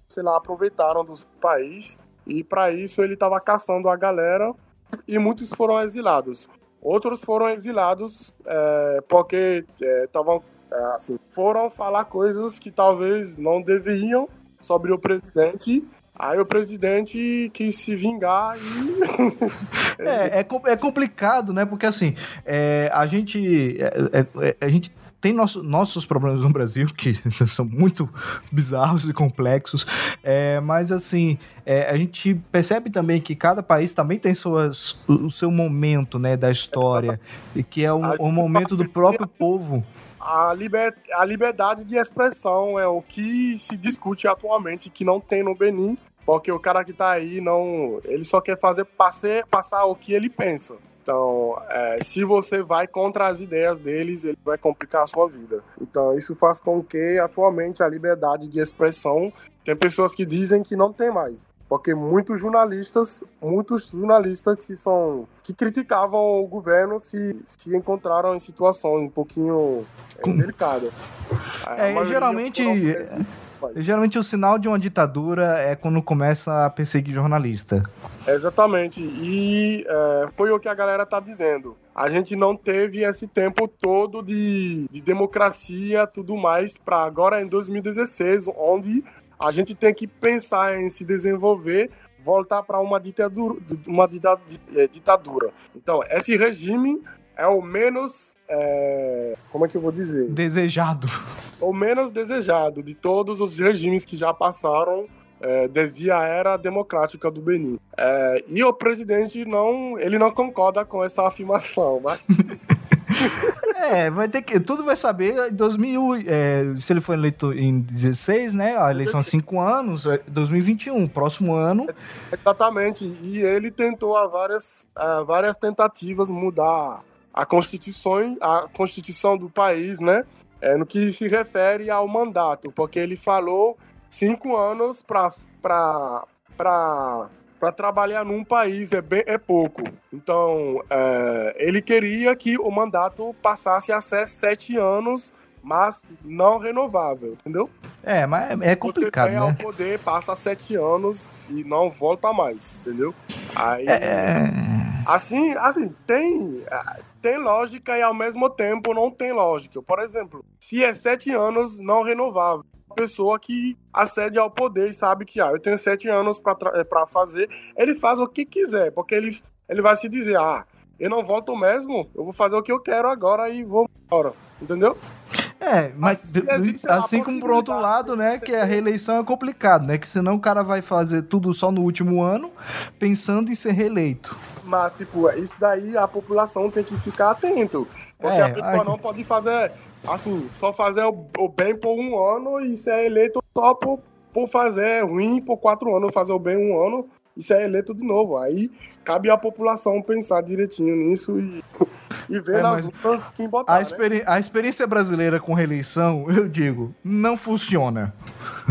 sei lá, aproveitaram do país e para isso ele estava caçando a galera e muitos foram exilados. Outros foram exilados é, porque estavam é, é, assim, foram falar coisas que talvez não deveriam sobre o presidente. Aí o presidente quis se vingar e. *laughs* é, é, é, complicado, né? Porque assim, é, a gente. É, a gente tem nosso, nossos problemas no Brasil, que *laughs* são muito bizarros e complexos, é, mas assim, é, a gente percebe também que cada país também tem suas, o seu momento né, da história, e que é um, um momento do próprio povo. A, liber, a liberdade de expressão é o que se discute atualmente, que não tem no Benin, porque o cara que tá aí não. Ele só quer fazer passar, passar o que ele pensa. Então, é, se você vai contra as ideias deles, ele vai complicar a sua vida. Então, isso faz com que, atualmente, a liberdade de expressão tem pessoas que dizem que não tem mais. Porque muitos jornalistas, muitos jornalistas que são que criticavam o governo se, se encontraram em situações um pouquinho é, delicadas. É, geralmente Geralmente o sinal de uma ditadura é quando começa a perseguir jornalista. Exatamente. E é, foi o que a galera tá dizendo. A gente não teve esse tempo todo de, de democracia tudo mais para agora em 2016, onde a gente tem que pensar em se desenvolver voltar para uma ditadura, uma é, ditadura. Então, esse regime é o menos. É, como é que eu vou dizer? Desejado. O menos desejado de todos os regimes que já passaram é, desde a era democrática do Benin. É, e o presidente não, ele não concorda com essa afirmação, mas *laughs* É, vai ter que. Tudo vai saber em 2000. É, se ele foi eleito em 16, né? A eleição há 5 anos, 2021, é, próximo ano. Exatamente. E ele tentou várias, a várias tentativas mudar a Constituição, a Constituição do país, né? É, no que se refere ao mandato, porque ele falou cinco anos para trabalhar num país é, bem, é pouco. Então, é, ele queria que o mandato passasse a ser sete anos, mas não renovável, entendeu? É, mas é complicado, Você tem né? poder, passa sete anos e não volta mais, entendeu? Aí... É... Assim, assim, tem tem lógica e ao mesmo tempo não tem lógica. Por exemplo, se é sete anos não renovável, a pessoa que acede ao poder e sabe que ah, eu tenho sete anos para é, fazer, ele faz o que quiser, porque ele, ele vai se dizer, ah, eu não volto mesmo, eu vou fazer o que eu quero agora e vou embora, entendeu? É, mas assim como por outro lado, né, que a reeleição é complicado, né, que senão o cara vai fazer tudo só no último ano, pensando em ser reeleito. Mas, tipo, isso daí a população tem que ficar atento, porque é, a pessoa não pode fazer, assim, só fazer o, o, bem por um ano e ser eleito só por, por fazer ruim por quatro anos, fazer o bem um ano e ser eleito de novo. Aí cabe à população pensar direitinho nisso e *laughs* e ver é, nas urnas quem botar. A, experi né? a experiência brasileira com reeleição, eu digo, não funciona.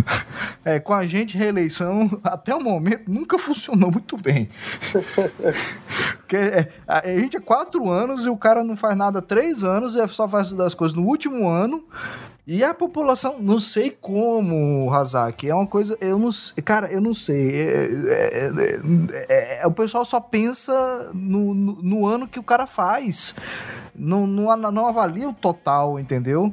*laughs* é, com a gente, reeleição, até o momento, nunca funcionou muito bem. *laughs* Porque é, a, gente é quatro anos e o cara não faz nada há três anos e só faz das coisas no último ano. E a população, não sei como, Hazak, é uma coisa, eu não cara, eu não sei. É, é, é, é, o pessoal só pensa no, no, no, ano que o cara faz, não, não, não avalia o total, entendeu?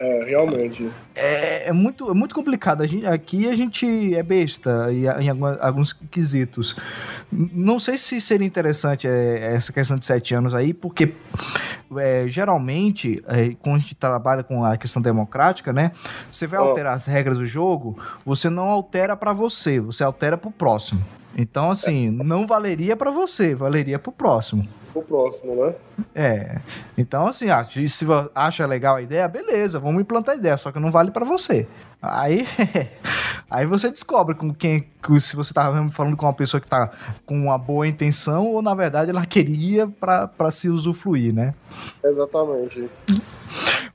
É, realmente. É, é, muito, é muito complicado. A gente, aqui a gente é besta em, alguns, alguns quesitos. Não sei se seria interessante é, essa questão de sete anos aí, porque é, geralmente, é, quando a gente trabalha com a questão democrática, né? Você vai oh. alterar as regras do jogo, você não altera para você, você altera para o próximo. Então, assim, não valeria para você, valeria para o próximo. O próximo, né? É. Então, assim, ah, se você acha legal a ideia, beleza, vamos implantar a ideia, só que não vale para você. Aí, *laughs* aí você descobre com quem, se você tá falando com uma pessoa que tá com uma boa intenção ou na verdade ela queria para se usufruir, né? Exatamente.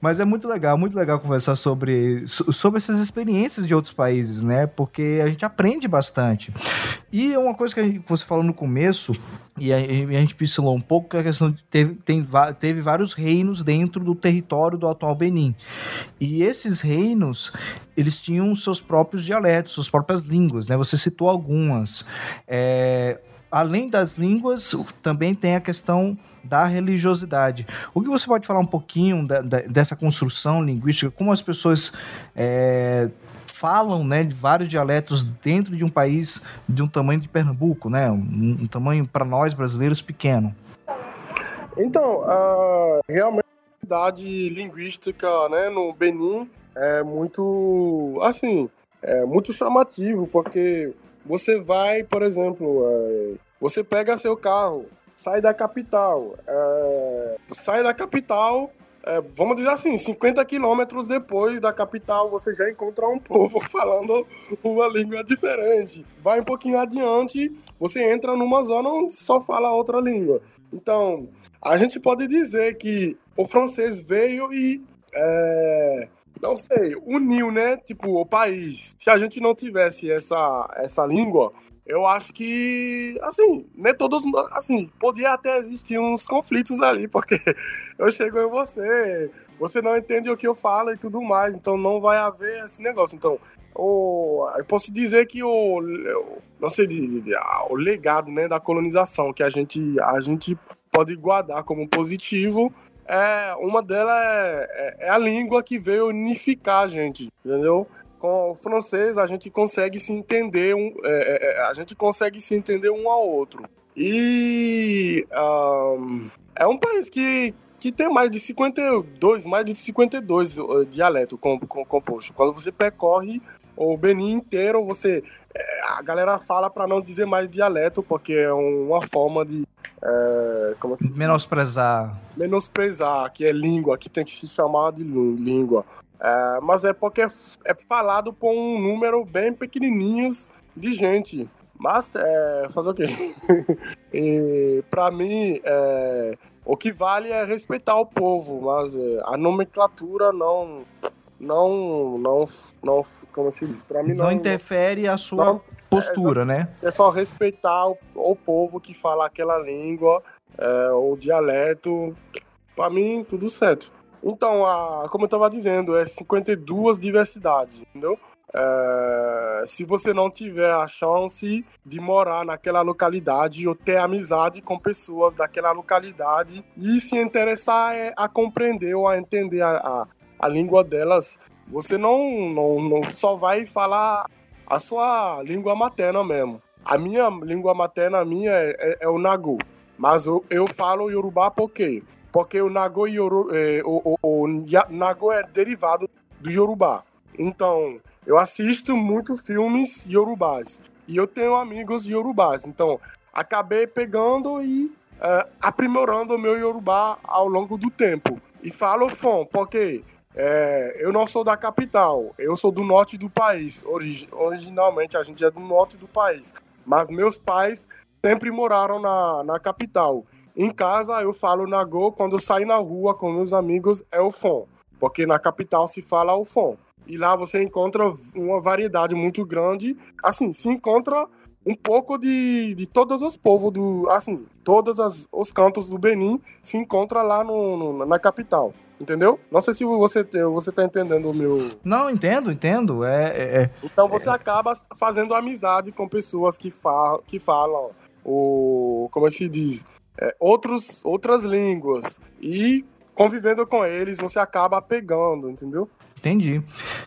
Mas é muito legal, muito legal conversar sobre, sobre essas experiências de outros países, né? Porque a gente aprende bastante. E uma coisa que gente, você falou no começo, e a, a gente pincelou um pouco, que a questão de teve, tem, teve vários reinos dentro do território do atual Benin. E esses reinos, eles tinham seus próprios dialetos, suas próprias línguas, né? Você citou algumas. É, além das línguas, também tem a questão da religiosidade. O que você pode falar um pouquinho da, da, dessa construção linguística, como as pessoas é, falam né, de vários dialetos dentro de um país de um tamanho de Pernambuco, né, um, um tamanho para nós brasileiros pequeno? Então, uh, realmente a cidade linguística né, no Benin é muito, assim, é muito chamativo, porque você vai, por exemplo, é, você pega seu carro, sai da capital. É, sai da capital, é, vamos dizer assim, 50 quilômetros depois da capital, você já encontra um povo *laughs* falando uma língua diferente. Vai um pouquinho adiante, você entra numa zona onde só fala outra língua. Então, a gente pode dizer que o francês veio e. É, não sei, uniu, né? Tipo, o país. Se a gente não tivesse essa, essa língua, eu acho que, assim, nem todos, assim, podia até existir uns conflitos ali, porque *laughs* eu chego em você, você não entende o que eu falo e tudo mais, então não vai haver esse negócio. Então, o, eu posso dizer que o, não sei, o legado, né, da colonização que a gente, a gente pode guardar como positivo é uma delas é, é, é a língua que veio unificar a gente, entendeu? Com o francês a gente consegue se entender um, é, é, é, a gente consegue se entender um ao outro. E um, é um país que que tem mais de 52 mais de 52 uh, dialetos com, com, compostos quando você percorre o Benin inteiro você é, a galera fala para não dizer mais dialeto porque é uma forma de é, como é que se menosprezar. Menosprezar que é língua que tem que se chamar de língua é, mas é porque é falado por um número bem pequenininhos de gente. Mas é, fazer o quê? *laughs* e para mim, é, o que vale é respeitar o povo, mas é, a nomenclatura não, não, não, não, como se diz? Para mim não, não interfere a sua não, postura, é, né? É só respeitar o, o povo que fala aquela língua, é, o dialeto. Para mim, tudo certo. Então, a, como eu estava dizendo, é 52 diversidades, entendeu? É, se você não tiver a chance de morar naquela localidade ou ter amizade com pessoas daquela localidade e se interessar é, a compreender ou a entender a, a, a língua delas, você não, não, não só vai falar a sua língua materna mesmo. A minha língua materna minha é, é, é o Nagu, mas eu, eu falo Yorubá porque porque o Nago, Yoru, é, o, o, o Nago é derivado do Yorubá. Então, eu assisto muito filmes yorubás e eu tenho amigos yorubás. Então, acabei pegando e uh, aprimorando o meu yorubá ao longo do tempo. E falo fom, porque é, eu não sou da capital, eu sou do norte do país. Origi originalmente a gente é do norte do país, mas meus pais sempre moraram na, na capital. Em casa eu falo Nagô, quando eu saio na rua com meus amigos é o Fon, porque na capital se fala o Fon. E lá você encontra uma variedade muito grande, assim, se encontra um pouco de, de todos os povos do, assim, todos as, os cantos do Benin se encontra lá no, no, na capital. Entendeu? Não sei se você, você tá entendendo o meu. Não, entendo, entendo. É, é, é então você é... acaba fazendo amizade com pessoas que, fa que falam o. Como é que se diz? É, outros, outras línguas. E convivendo com eles, você acaba pegando, entendeu? Entendi.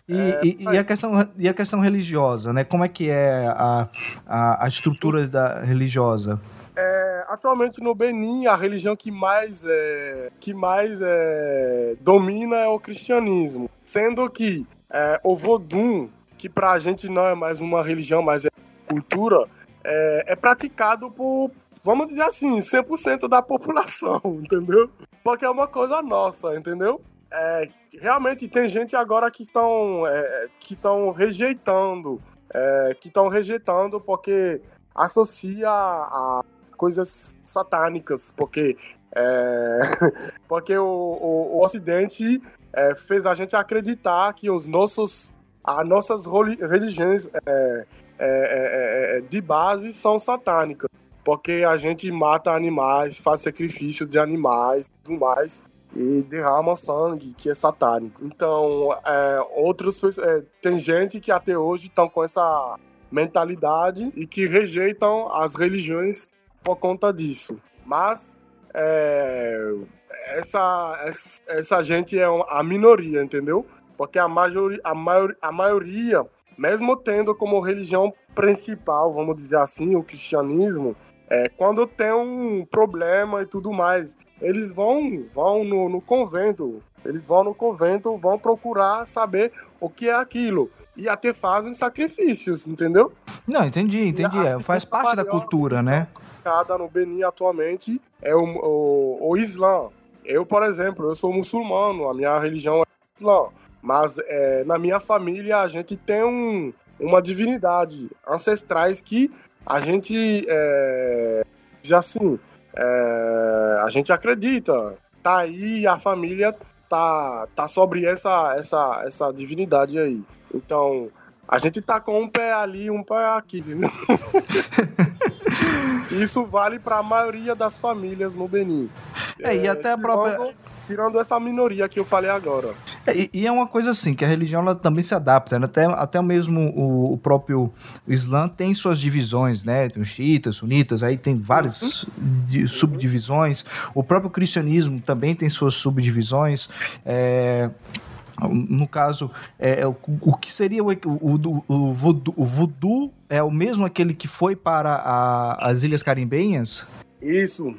E, é, e, e, a questão, e a questão religiosa, né? Como é que é a, a, a estrutura da religiosa? É, atualmente no Benin, a religião que mais, é, que mais é, domina é o cristianismo. Sendo que é, o Vodun, que pra gente não é mais uma religião, mas é cultura, é, é praticado por, vamos dizer assim, 100% da população, *laughs* entendeu? Porque é uma coisa nossa, entendeu? É, realmente tem gente agora que estão é, que estão rejeitando, é, que estão rejeitando porque associa a coisas satânicas, porque é, *laughs* porque o, o, o Ocidente é, fez a gente acreditar que os nossos as nossas religiões é, de base são satânicas, porque a gente mata animais, faz sacrifício de animais, tudo mais e derrama sangue, que é satânico. Então, é, é, tem gente que até hoje estão com essa mentalidade e que rejeitam as religiões por conta disso. Mas é, essa, essa gente é a minoria, entendeu? Porque a, maioria, a, maior, a maioria, mesmo tendo como religião principal, vamos dizer assim, o cristianismo, é, quando tem um problema e tudo mais, eles vão, vão no, no convento, eles vão no convento, vão procurar saber o que é aquilo. E até fazem sacrifícios, entendeu? Não, entendi, entendi. É, faz parte da cultura, né? Cada no Benin atualmente é o, o, o Islã. Eu, por exemplo, eu sou muçulmano, a minha religião é Islã. Mas é, na minha família a gente tem um, uma divindade ancestrais que a gente é, assim, é, a gente acredita. Tá aí a família tá, tá sobre essa, essa, essa divindade aí. Então, a gente tá com um pé ali, um pé aqui, né? *laughs* Isso vale para a maioria das famílias no Benin. É, e até a própria tirando essa minoria que eu falei agora. É, e, e, é uma coisa assim, que a religião ela também se adapta, né? até, até mesmo o, o próprio Islã tem suas divisões, né? Tem os xiitas, sunitas, aí tem várias uhum. subdivisões. O próprio cristianismo também tem suas subdivisões. É, no caso, é, é, o, o que seria o, o, o, voodoo, o voodoo é o mesmo aquele que foi para a, as Ilhas Carimbenhas? Isso.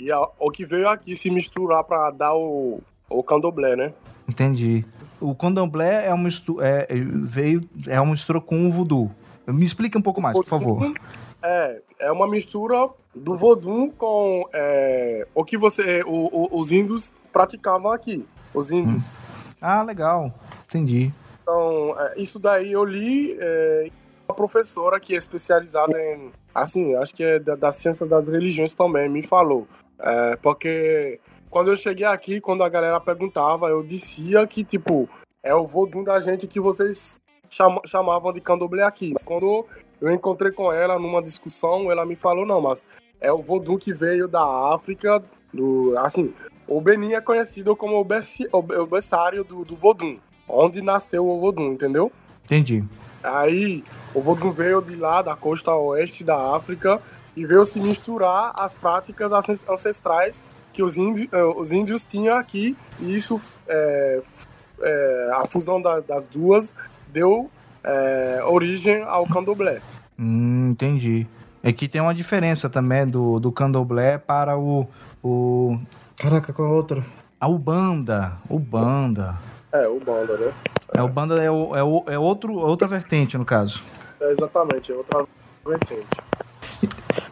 E a, o que veio aqui se misturar para dar o, o candomblé, né? Entendi. O candomblé é uma é, veio é uma mistura com o voodoo. Me explica um pouco mais, por favor. É, é uma mistura do voodoo com é, o que você, o, o, os índios praticavam aqui, os índios. Hum. Ah, legal, entendi. Então, é, isso daí eu li é, uma professora que é especializada em, assim, acho que é da, da ciência das religiões também, me falou. É, porque quando eu cheguei aqui, quando a galera perguntava, eu dizia que, tipo, é o vodum da gente que vocês chamavam de candomblé aqui. Mas quando eu encontrei com ela numa discussão, ela me falou, não, mas é o vodum que veio da África, do, assim, o Benin é conhecido como o, berci, o berçário do, do vodum, onde nasceu o vodum, entendeu? Entendi. Aí, o vodum veio de lá, da costa oeste da África, e veio se misturar as práticas ancestrais que os índios, eh, os índios tinham aqui, e isso, é, é, a fusão da, das duas deu é, origem ao candomblé. Hum, entendi. É que tem uma diferença também do, do candomblé para o, o... Caraca, qual é outro? A Ubanda. Ubanda. É, Ubanda, né? É, é Ubanda é, o, é, o, é outro, outra vertente, no caso. É, exatamente, é outra vertente.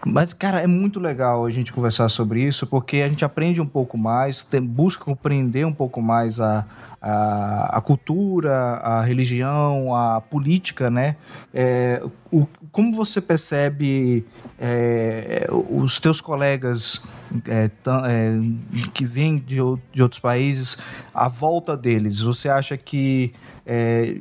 Mas, cara, é muito legal a gente conversar sobre isso, porque a gente aprende um pouco mais, tem, busca compreender um pouco mais a, a, a, cultura, a religião, a política, né? É, o, como você percebe é, os teus colegas é, é, que vêm de, de outros países, a volta deles? Você acha que é,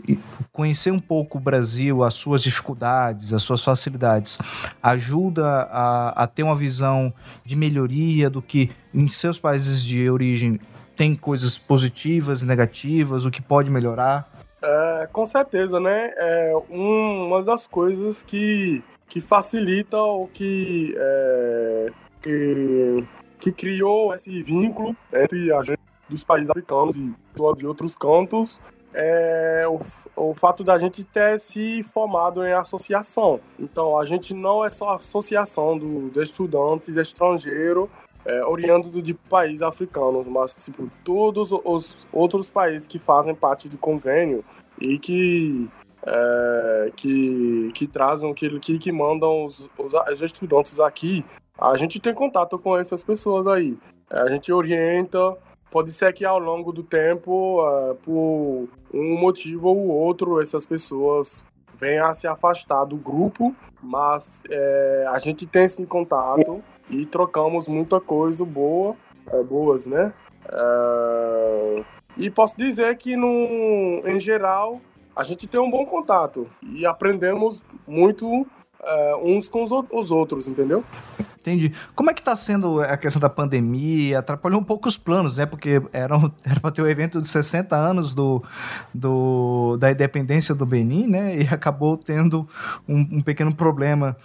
conhecer um pouco o Brasil, as suas dificuldades, as suas facilidades, ajuda a, a ter uma visão de melhoria do que em seus países de origem tem coisas positivas e negativas, o que pode melhorar? É, com certeza, né? É um, uma das coisas que, que facilita o que, é, que, que criou esse vínculo entre a gente dos países africanos e de outros cantos é o, o fato da gente ter se formado em associação. Então, a gente não é só associação do, de estudantes estrangeiros é, de países africanos, mas tipo, todos os outros países que fazem parte do convênio e que é, que, que trazem, que, que, que mandam os, os, estudantes aqui, a gente tem contato com essas pessoas aí. A gente orienta, pode ser que ao longo do tempo, é, por um motivo ou outro, essas pessoas venham a se afastar do grupo, mas é, a gente tem esse contato e trocamos muita coisa boa, é, boas, né? É, e posso dizer que, no, em geral, a gente tem um bom contato e aprendemos muito é, uns com os outros, entendeu? Entendi. Como é que está sendo a questão da pandemia? Atrapalhou um pouco os planos, né? Porque *laughs* era, era para ter o evento de 60 anos do, do, da independência do Benin, né? E *laughs* acabou tendo um, um pequeno problema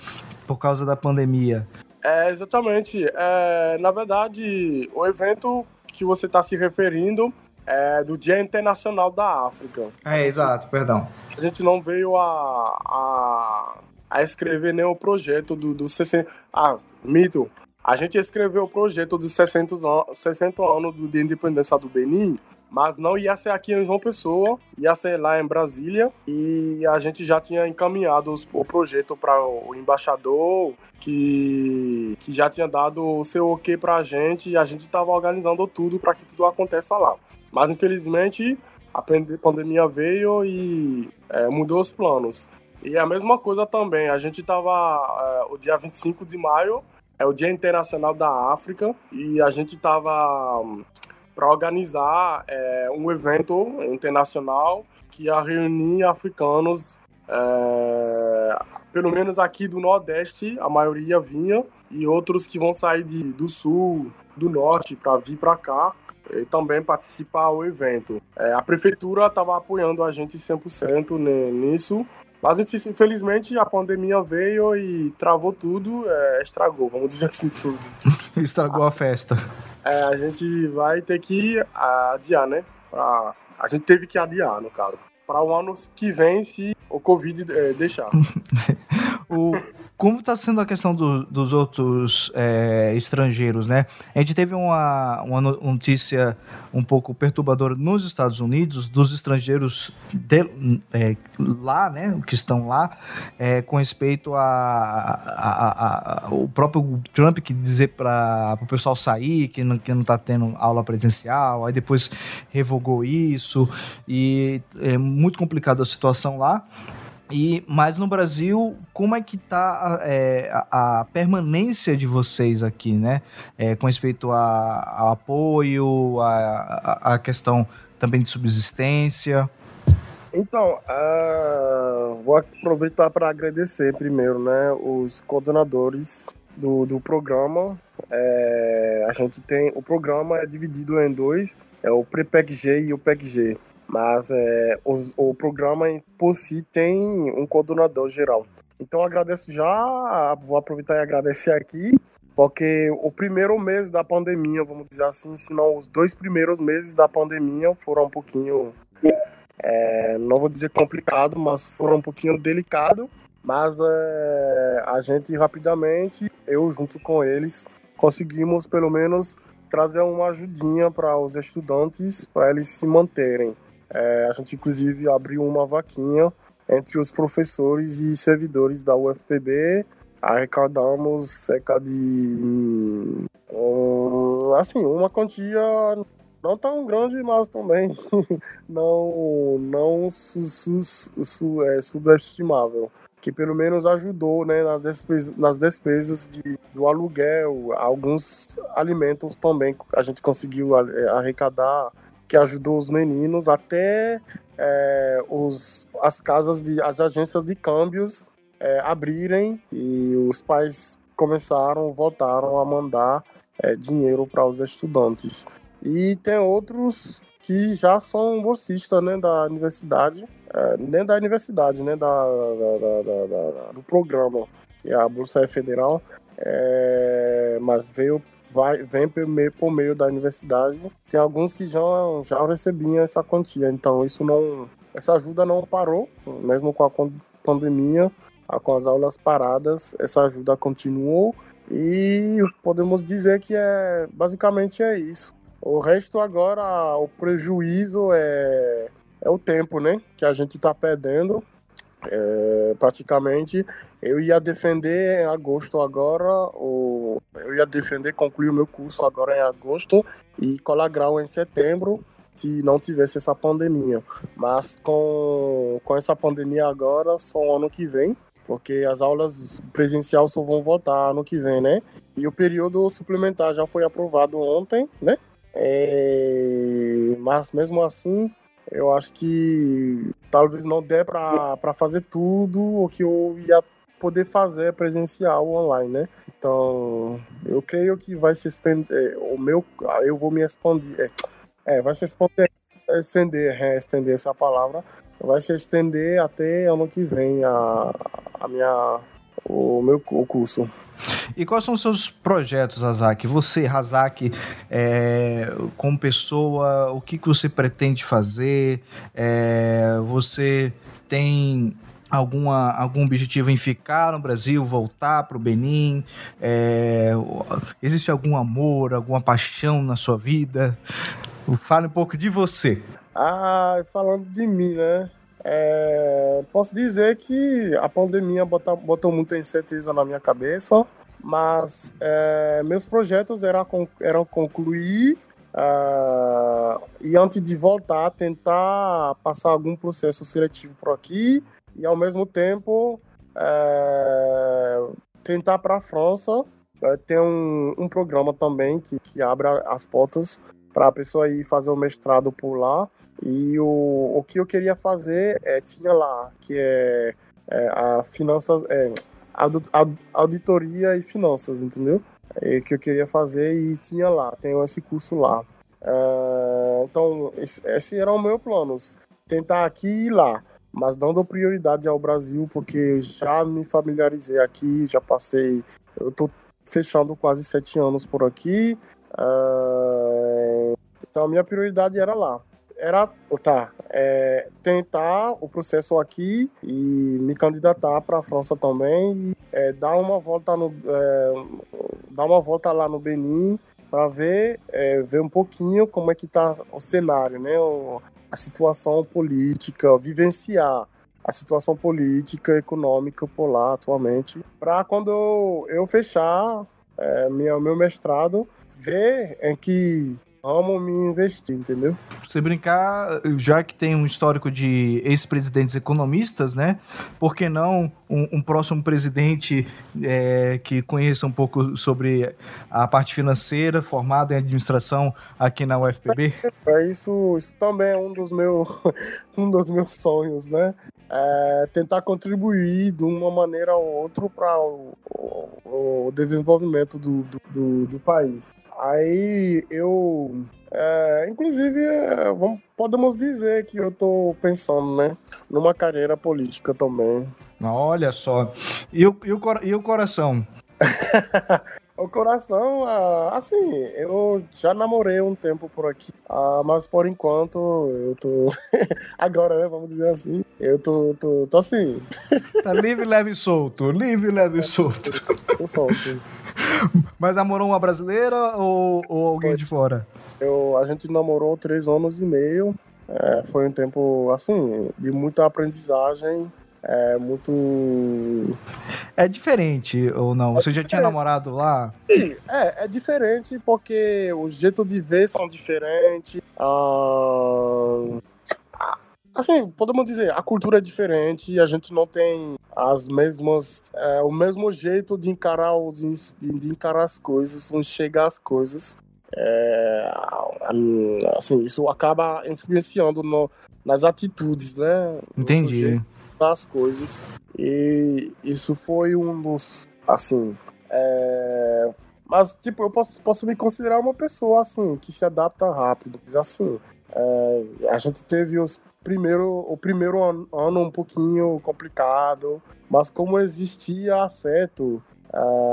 por causa da pandemia. É, exatamente. É, na verdade, o evento que você está se referindo é do Dia Internacional da África. É, exato, perdão. A gente não veio a, a, a escrever nem o projeto do, do 60. Ah, mito. A gente escreveu o projeto dos 60, 60 anos da Independência do Benin mas não ia ser aqui em João Pessoa, ia ser lá em Brasília e a gente já tinha encaminhado os, o projeto para o embaixador que, que já tinha dado o seu ok para a gente e a gente estava organizando tudo para que tudo aconteça lá. Mas infelizmente a pandemia veio e é, mudou os planos. E a mesma coisa também, a gente estava é, o dia 25 de maio é o Dia Internacional da África e a gente estava para organizar é, um evento internacional que ia reunir africanos, é, pelo menos aqui do Nordeste, a maioria vinha, e outros que vão sair de, do Sul, do Norte, para vir para cá e também participar do evento. É, a prefeitura estava apoiando a gente 100% nisso, mas infelizmente a pandemia veio e travou tudo, é, estragou, vamos dizer assim tudo. *laughs* estragou a festa. É, a gente vai ter que adiar, né? Pra... A gente teve que adiar, no caso. Para o ano que vem, se o Covid é, deixar. *laughs* o, como está sendo a questão do, dos outros é, estrangeiros, né? A gente teve uma, uma notícia um pouco perturbadora nos Estados Unidos dos estrangeiros de, é, lá, né? Que estão lá, é, com respeito a, a, a, a, o próprio Trump que dizer para o pessoal sair, que não, que não está tendo aula presencial, aí depois revogou isso e é muito complicada a situação lá. E, mas no Brasil, como é que está é, a, a, permanência de vocês aqui, né? É, com respeito ao apoio, a, a, questão também de subsistência? Então, uh, vou aproveitar para agradecer primeiro, né, os coordenadores do, do programa. É, a gente tem, o programa é dividido em dois, é o Pre-PEC-G e o PEC-G mas é, o programa por si tem um coordenador geral. Então agradeço já, vou aproveitar e agradecer aqui, porque o primeiro mês da pandemia, vamos dizer assim, se não os dois primeiros meses da pandemia foram um pouquinho, é, não vou dizer complicado, mas foram um pouquinho delicado, mas é, a gente rapidamente, eu junto com eles, conseguimos pelo menos trazer uma ajudinha para os estudantes, para eles se manterem. É, a gente, inclusive, abriu uma vaquinha entre os professores e servidores da UFPB. Arrecadamos cerca de. Um, assim, uma quantia não tão grande, mas também *laughs* não, não su, su, su, é, subestimável. Que pelo menos ajudou né, nas, despesas, nas despesas de, do aluguel, alguns alimentos também a gente conseguiu arrecadar que ajudou os meninos até é, os, as casas de as agências de câmbios é, abrirem e os pais começaram voltaram a mandar é, dinheiro para os estudantes. E tem outros que já são bolsistas né, da universidade é, nem da universidade né da, da, da, da, do programa que a bolsa é federal é, mas veio vai, vem por meio, por meio da universidade. Tem alguns que já, já recebiam essa quantia, então isso não. Essa ajuda não parou, mesmo com a pandemia, com as aulas paradas, essa ajuda continuou e podemos dizer que é basicamente é isso. O resto agora, o prejuízo é, é o tempo, né? Que a gente está perdendo. É, praticamente eu ia defender em agosto agora, ou eu ia defender, concluir o meu curso agora em agosto e colar grau em setembro, se não tivesse essa pandemia. Mas com, com essa pandemia agora, só ano que vem, porque as aulas presencial só vão voltar ano que vem, né? E o período suplementar já foi aprovado ontem, né? É... Mas mesmo assim, eu acho que talvez não dê para fazer tudo o que eu ia poder fazer presencial online, né? Então, eu creio que vai se estender, o meu, eu vou me expandir, é, é vai se estender, estender, é, estender essa palavra, vai se estender até ano que vem a, a minha, o meu o curso. E quais são os seus projetos, Razak? Você, Razak, é, como pessoa, o que, que você pretende fazer? É, você tem alguma, algum objetivo em ficar no Brasil, voltar para o Benin? É, existe algum amor, alguma paixão na sua vida? Fale um pouco de você. Ah, falando de mim, né? É, posso dizer que a pandemia botou, botou muita incerteza na minha cabeça, mas é, meus projetos eram, eram concluir uh, e antes de voltar tentar passar algum processo seletivo por aqui e ao mesmo tempo é, tentar para a França é, tem um, um programa também que, que abre as portas para a pessoa ir fazer o mestrado por lá e o, o que eu queria fazer é, tinha lá, que é, é a finanças, é, auditoria e finanças, entendeu? É, que eu queria fazer e tinha lá, tenho esse curso lá. É, então, esse, era o meu plano, tentar aqui e lá, mas dando prioridade ao Brasil, porque eu já me familiarizei aqui, já passei, eu tô fechando quase sete anos por aqui, é, então a minha prioridade era lá era tá, é, tentar o processo aqui e me candidatar para a França também e é, dar uma volta no é, dar uma volta lá no Benin para ver é, ver um pouquinho como é que tá o cenário, né? O, a situação política, vivenciar a situação política, econômica por lá atualmente, para quando eu, fechar é, minha, meu mestrado, ver em que amo me investir, entendeu? Você brincar, já que tem um histórico de ex-presidentes economistas, né? Por que não um, um próximo presidente é, que conheça um pouco sobre a parte financeira, formado em administração aqui na UFPB? É isso, isso também é um dos meus, *laughs* um dos meus sonhos, né? É tentar contribuir de uma maneira ou outra para o, o, o, desenvolvimento do, do, do, do país. Aí eu. É, inclusive, é, vamos, podemos dizer que eu estou pensando, né? Numa carreira política também. Olha só. E o, e o, e o coração? *laughs* o coração, ah, assim, eu já namorei um tempo por aqui, ah, mas por enquanto eu tô. *laughs* Agora, né? Vamos dizer assim, eu tô, tô, tô assim. Tá livre, leve e solto. Livre, leve e solto. Tô solto. Mas namorou uma brasileira ou, ou alguém foi. de fora? Eu, a gente namorou três anos e meio. É, foi um tempo, assim, de muita aprendizagem. É muito. É diferente ou não? Você já tinha namorado lá? É, é diferente porque o jeito de ver são diferentes. Ah, assim, podemos dizer, a cultura é diferente e a gente não tem as mesmas, é, o mesmo jeito de encarar, os, de, de encarar as coisas, enxergar as coisas. É, assim, isso acaba influenciando no, nas atitudes, né? Entendi. Das coisas. E isso foi um dos, assim, é, mas, tipo, eu posso, posso me considerar uma pessoa, assim, que se adapta rápido. Assim, é, a gente teve os primeiro, o primeiro ano, ano um pouquinho complicado, mas como existia afeto,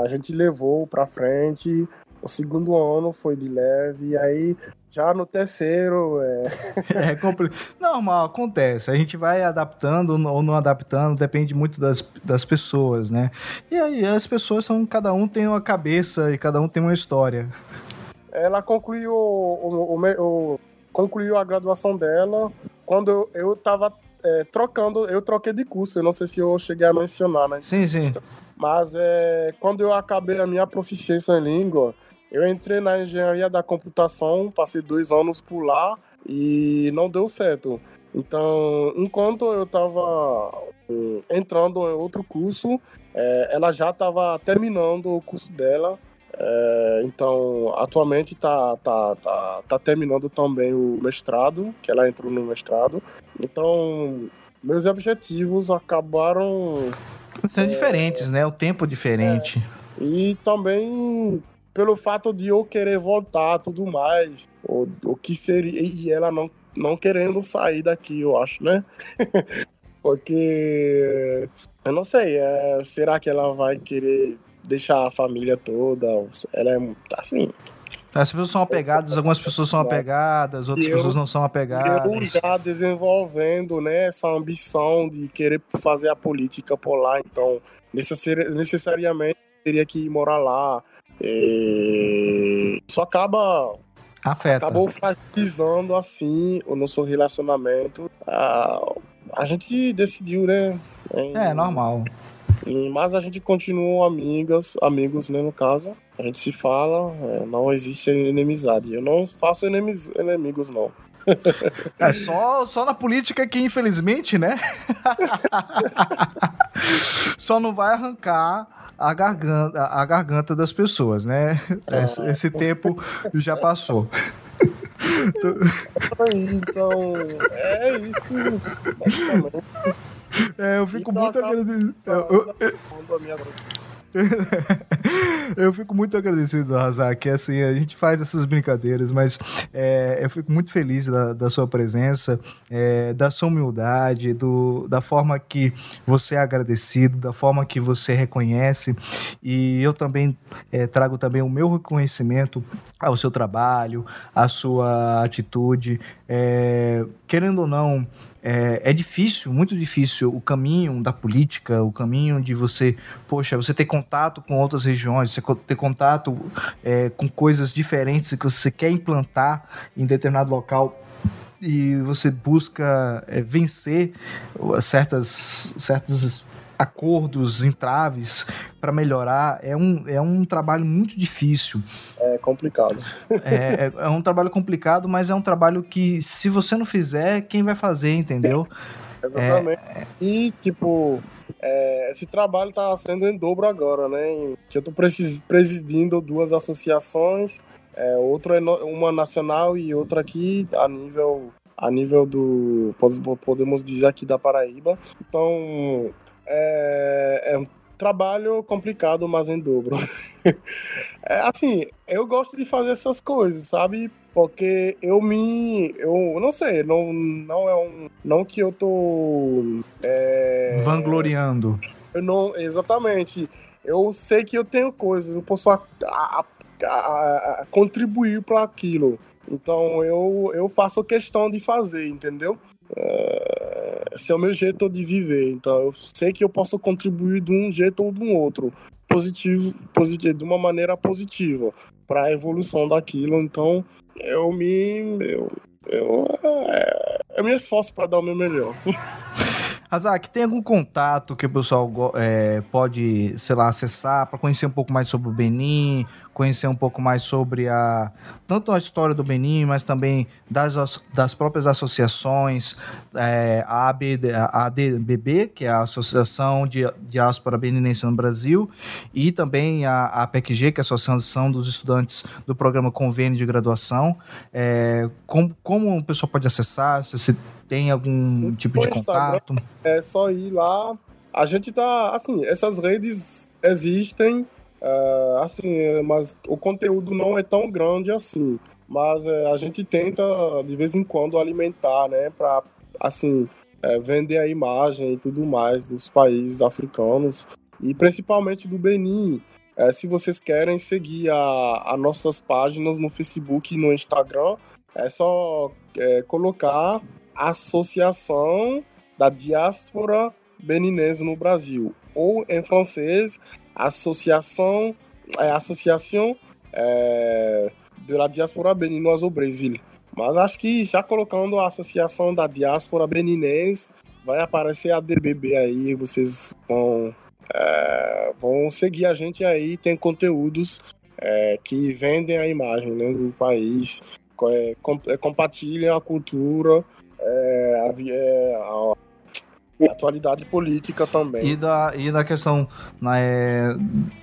a gente levou para frente. O segundo ano foi de leve, aí já no terceiro é. *laughs* é complicado. Normal, acontece. A gente vai adaptando ou não adaptando, depende muito das, das pessoas, né? E aí as pessoas são. Cada um tem uma cabeça e cada um tem uma história. Ela concluiu o, o, o, concluiu a graduação dela quando eu, eu tava é, trocando, eu troquei de curso, eu não sei se eu cheguei a mencionar, né? Sim, sim. Mas é, quando eu acabei a minha proficiência em língua, eu entrei na engenharia da computação, passei dois anos por lá e não deu certo. Então, enquanto eu estava hum, entrando em outro curso, é, ela já estava terminando o curso dela. É, então, atualmente está tá, tá, tá terminando também o mestrado, que ela entrou no mestrado. Então, meus objetivos acabaram sendo é, diferentes, né? O tempo diferente. É, e também pelo fato de eu querer voltar tudo mais, o, o que seria e ela não não querendo sair daqui, eu acho, né? *laughs* Porque eu não sei, é, será que ela vai querer deixar a família toda? Ela é assim. As pessoas são apegadas, algumas pessoas são apegadas, outras eu, pessoas não são apegadas. Eu já desenvolvendo né, essa ambição de querer fazer a política por lá, então necessariamente teria que ir morar lá. E... Isso acaba Afeta. acabou fragilizando assim o nosso relacionamento. A, a gente decidiu, né? Em, é, normal. mas a gente continua amigas, amigos, né, no caso. A gente se fala, é, não existe inimizade. Eu não faço inimigos, inimigos não. É só, só na política que, infelizmente, né? *laughs* só não vai arrancar a garganta, a garganta das pessoas, né? Esse, esse ah. tempo já passou. *laughs* então, é isso. É, eu fico muito agradecido. Eu, eu, eu, *laughs* eu fico muito agradecido, Razak. Assim, a gente faz essas brincadeiras, mas é, eu fico muito feliz da, da sua presença, é, da sua humildade, do, da forma que você é agradecido, da forma que você reconhece. E eu também é, trago também o meu reconhecimento ao seu trabalho, à sua atitude. É, querendo ou não, é, é, difícil, muito difícil o caminho da política, o caminho de você, poxa, você ter contato com outras regiões, você ter contato é, com coisas diferentes que você quer implantar em determinado local e você busca é, vencer certas, certos acordos, entraves para melhorar é um, é um trabalho muito difícil. É complicado. é, é, é, um trabalho complicado, mas é um trabalho que, se você não fizer, quem vai fazer, entendeu? *laughs* Exatamente. É... E, tipo, é, esse trabalho está sendo em dobro agora, né? Que eu estou presidindo duas associações, é, outra é uma nacional e outra aqui a nível a nível do podemos dizer aqui da Paraíba. Então é, é um trabalho complicado, mas em dobro. *laughs* é, assim, eu gosto de fazer essas coisas, sabe? Porque eu me. Eu não sei, não, não é um. Não que eu tô. É, Vangloriando. Eu não. Exatamente. Eu sei que eu tenho coisas, eu posso a, a, a, contribuir para aquilo. Então eu, eu faço questão de fazer, entendeu? É, esse é o meu jeito de viver. Então eu sei que eu posso contribuir de um jeito ou de um outro, positivo, positivo de uma maneira positiva para a evolução daquilo. Então eu me eu, eu, é, eu me esforço para dar o meu melhor. *laughs* Razak, tem algum contato que o pessoal é, pode, sei lá, acessar para conhecer um pouco mais sobre o Benin, conhecer um pouco mais sobre a tanto a história do Benin, mas também das, das próprias associações, é, a, ADBB, que é a Associação de Diáspora Beninense no Brasil, e também a, a PECG, que é a Associação dos Estudantes do Programa Convênio de Graduação. É, como, como o pessoal pode acessar? Se você tem algum tipo de contato? É só ir lá. A gente tá, assim, essas redes existem, uh, assim, mas o conteúdo não é tão grande assim. Mas uh, a gente tenta, de vez em quando, alimentar, né, para, assim, uh, vender a imagem e tudo mais dos países africanos e principalmente do Benin. É, se vocês querem seguir as nossas páginas no Facebook e no Instagram, é só é, colocar Associação da Diáspora Beninense no Brasil, ou em francês, Associação, é, Associação é, de la Diáspora Beninoise ao Brasil. Mas acho que já colocando a Associação da Diáspora Beninense vai aparecer a DBB aí, vocês vão, é, vão seguir a gente aí, tem conteúdos é, que vendem a imagem né, do país, é, é, compartilham a cultura, é, a, é, a, atualidade política também. E da, e da questão né,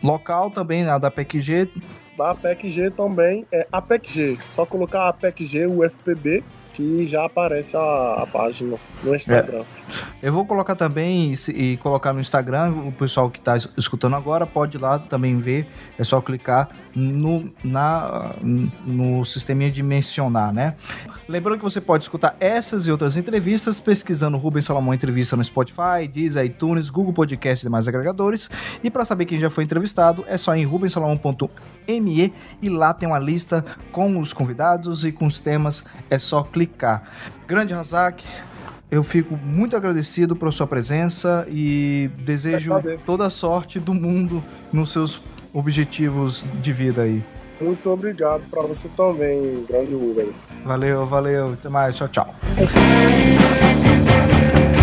local também, né, da PECG. Da PECG também, é a PECG, só colocar a PECG, o FPB, que já aparece a, a página no Instagram. É. Eu vou colocar também e, e, colocar no Instagram, o pessoal que está escutando agora pode ir lá também ver, é só clicar no, na, no sisteminha de mencionar, né? Lembrando que você pode escutar essas e outras entrevistas pesquisando Rubens Salomão Entrevista no Spotify, Deezer, iTunes, Google Podcast e demais agregadores. E para saber quem já foi entrevistado, é só em rubensalomão.me e lá tem uma lista com os convidados e com os temas, é só clicar. Grande Razak, eu fico muito agradecido pela sua presença e desejo toda a sorte do mundo nos seus objetivos de vida aí. Muito obrigado para você também, grande Uber. Valeu, valeu. Até mais. Tchau, tchau. *laughs*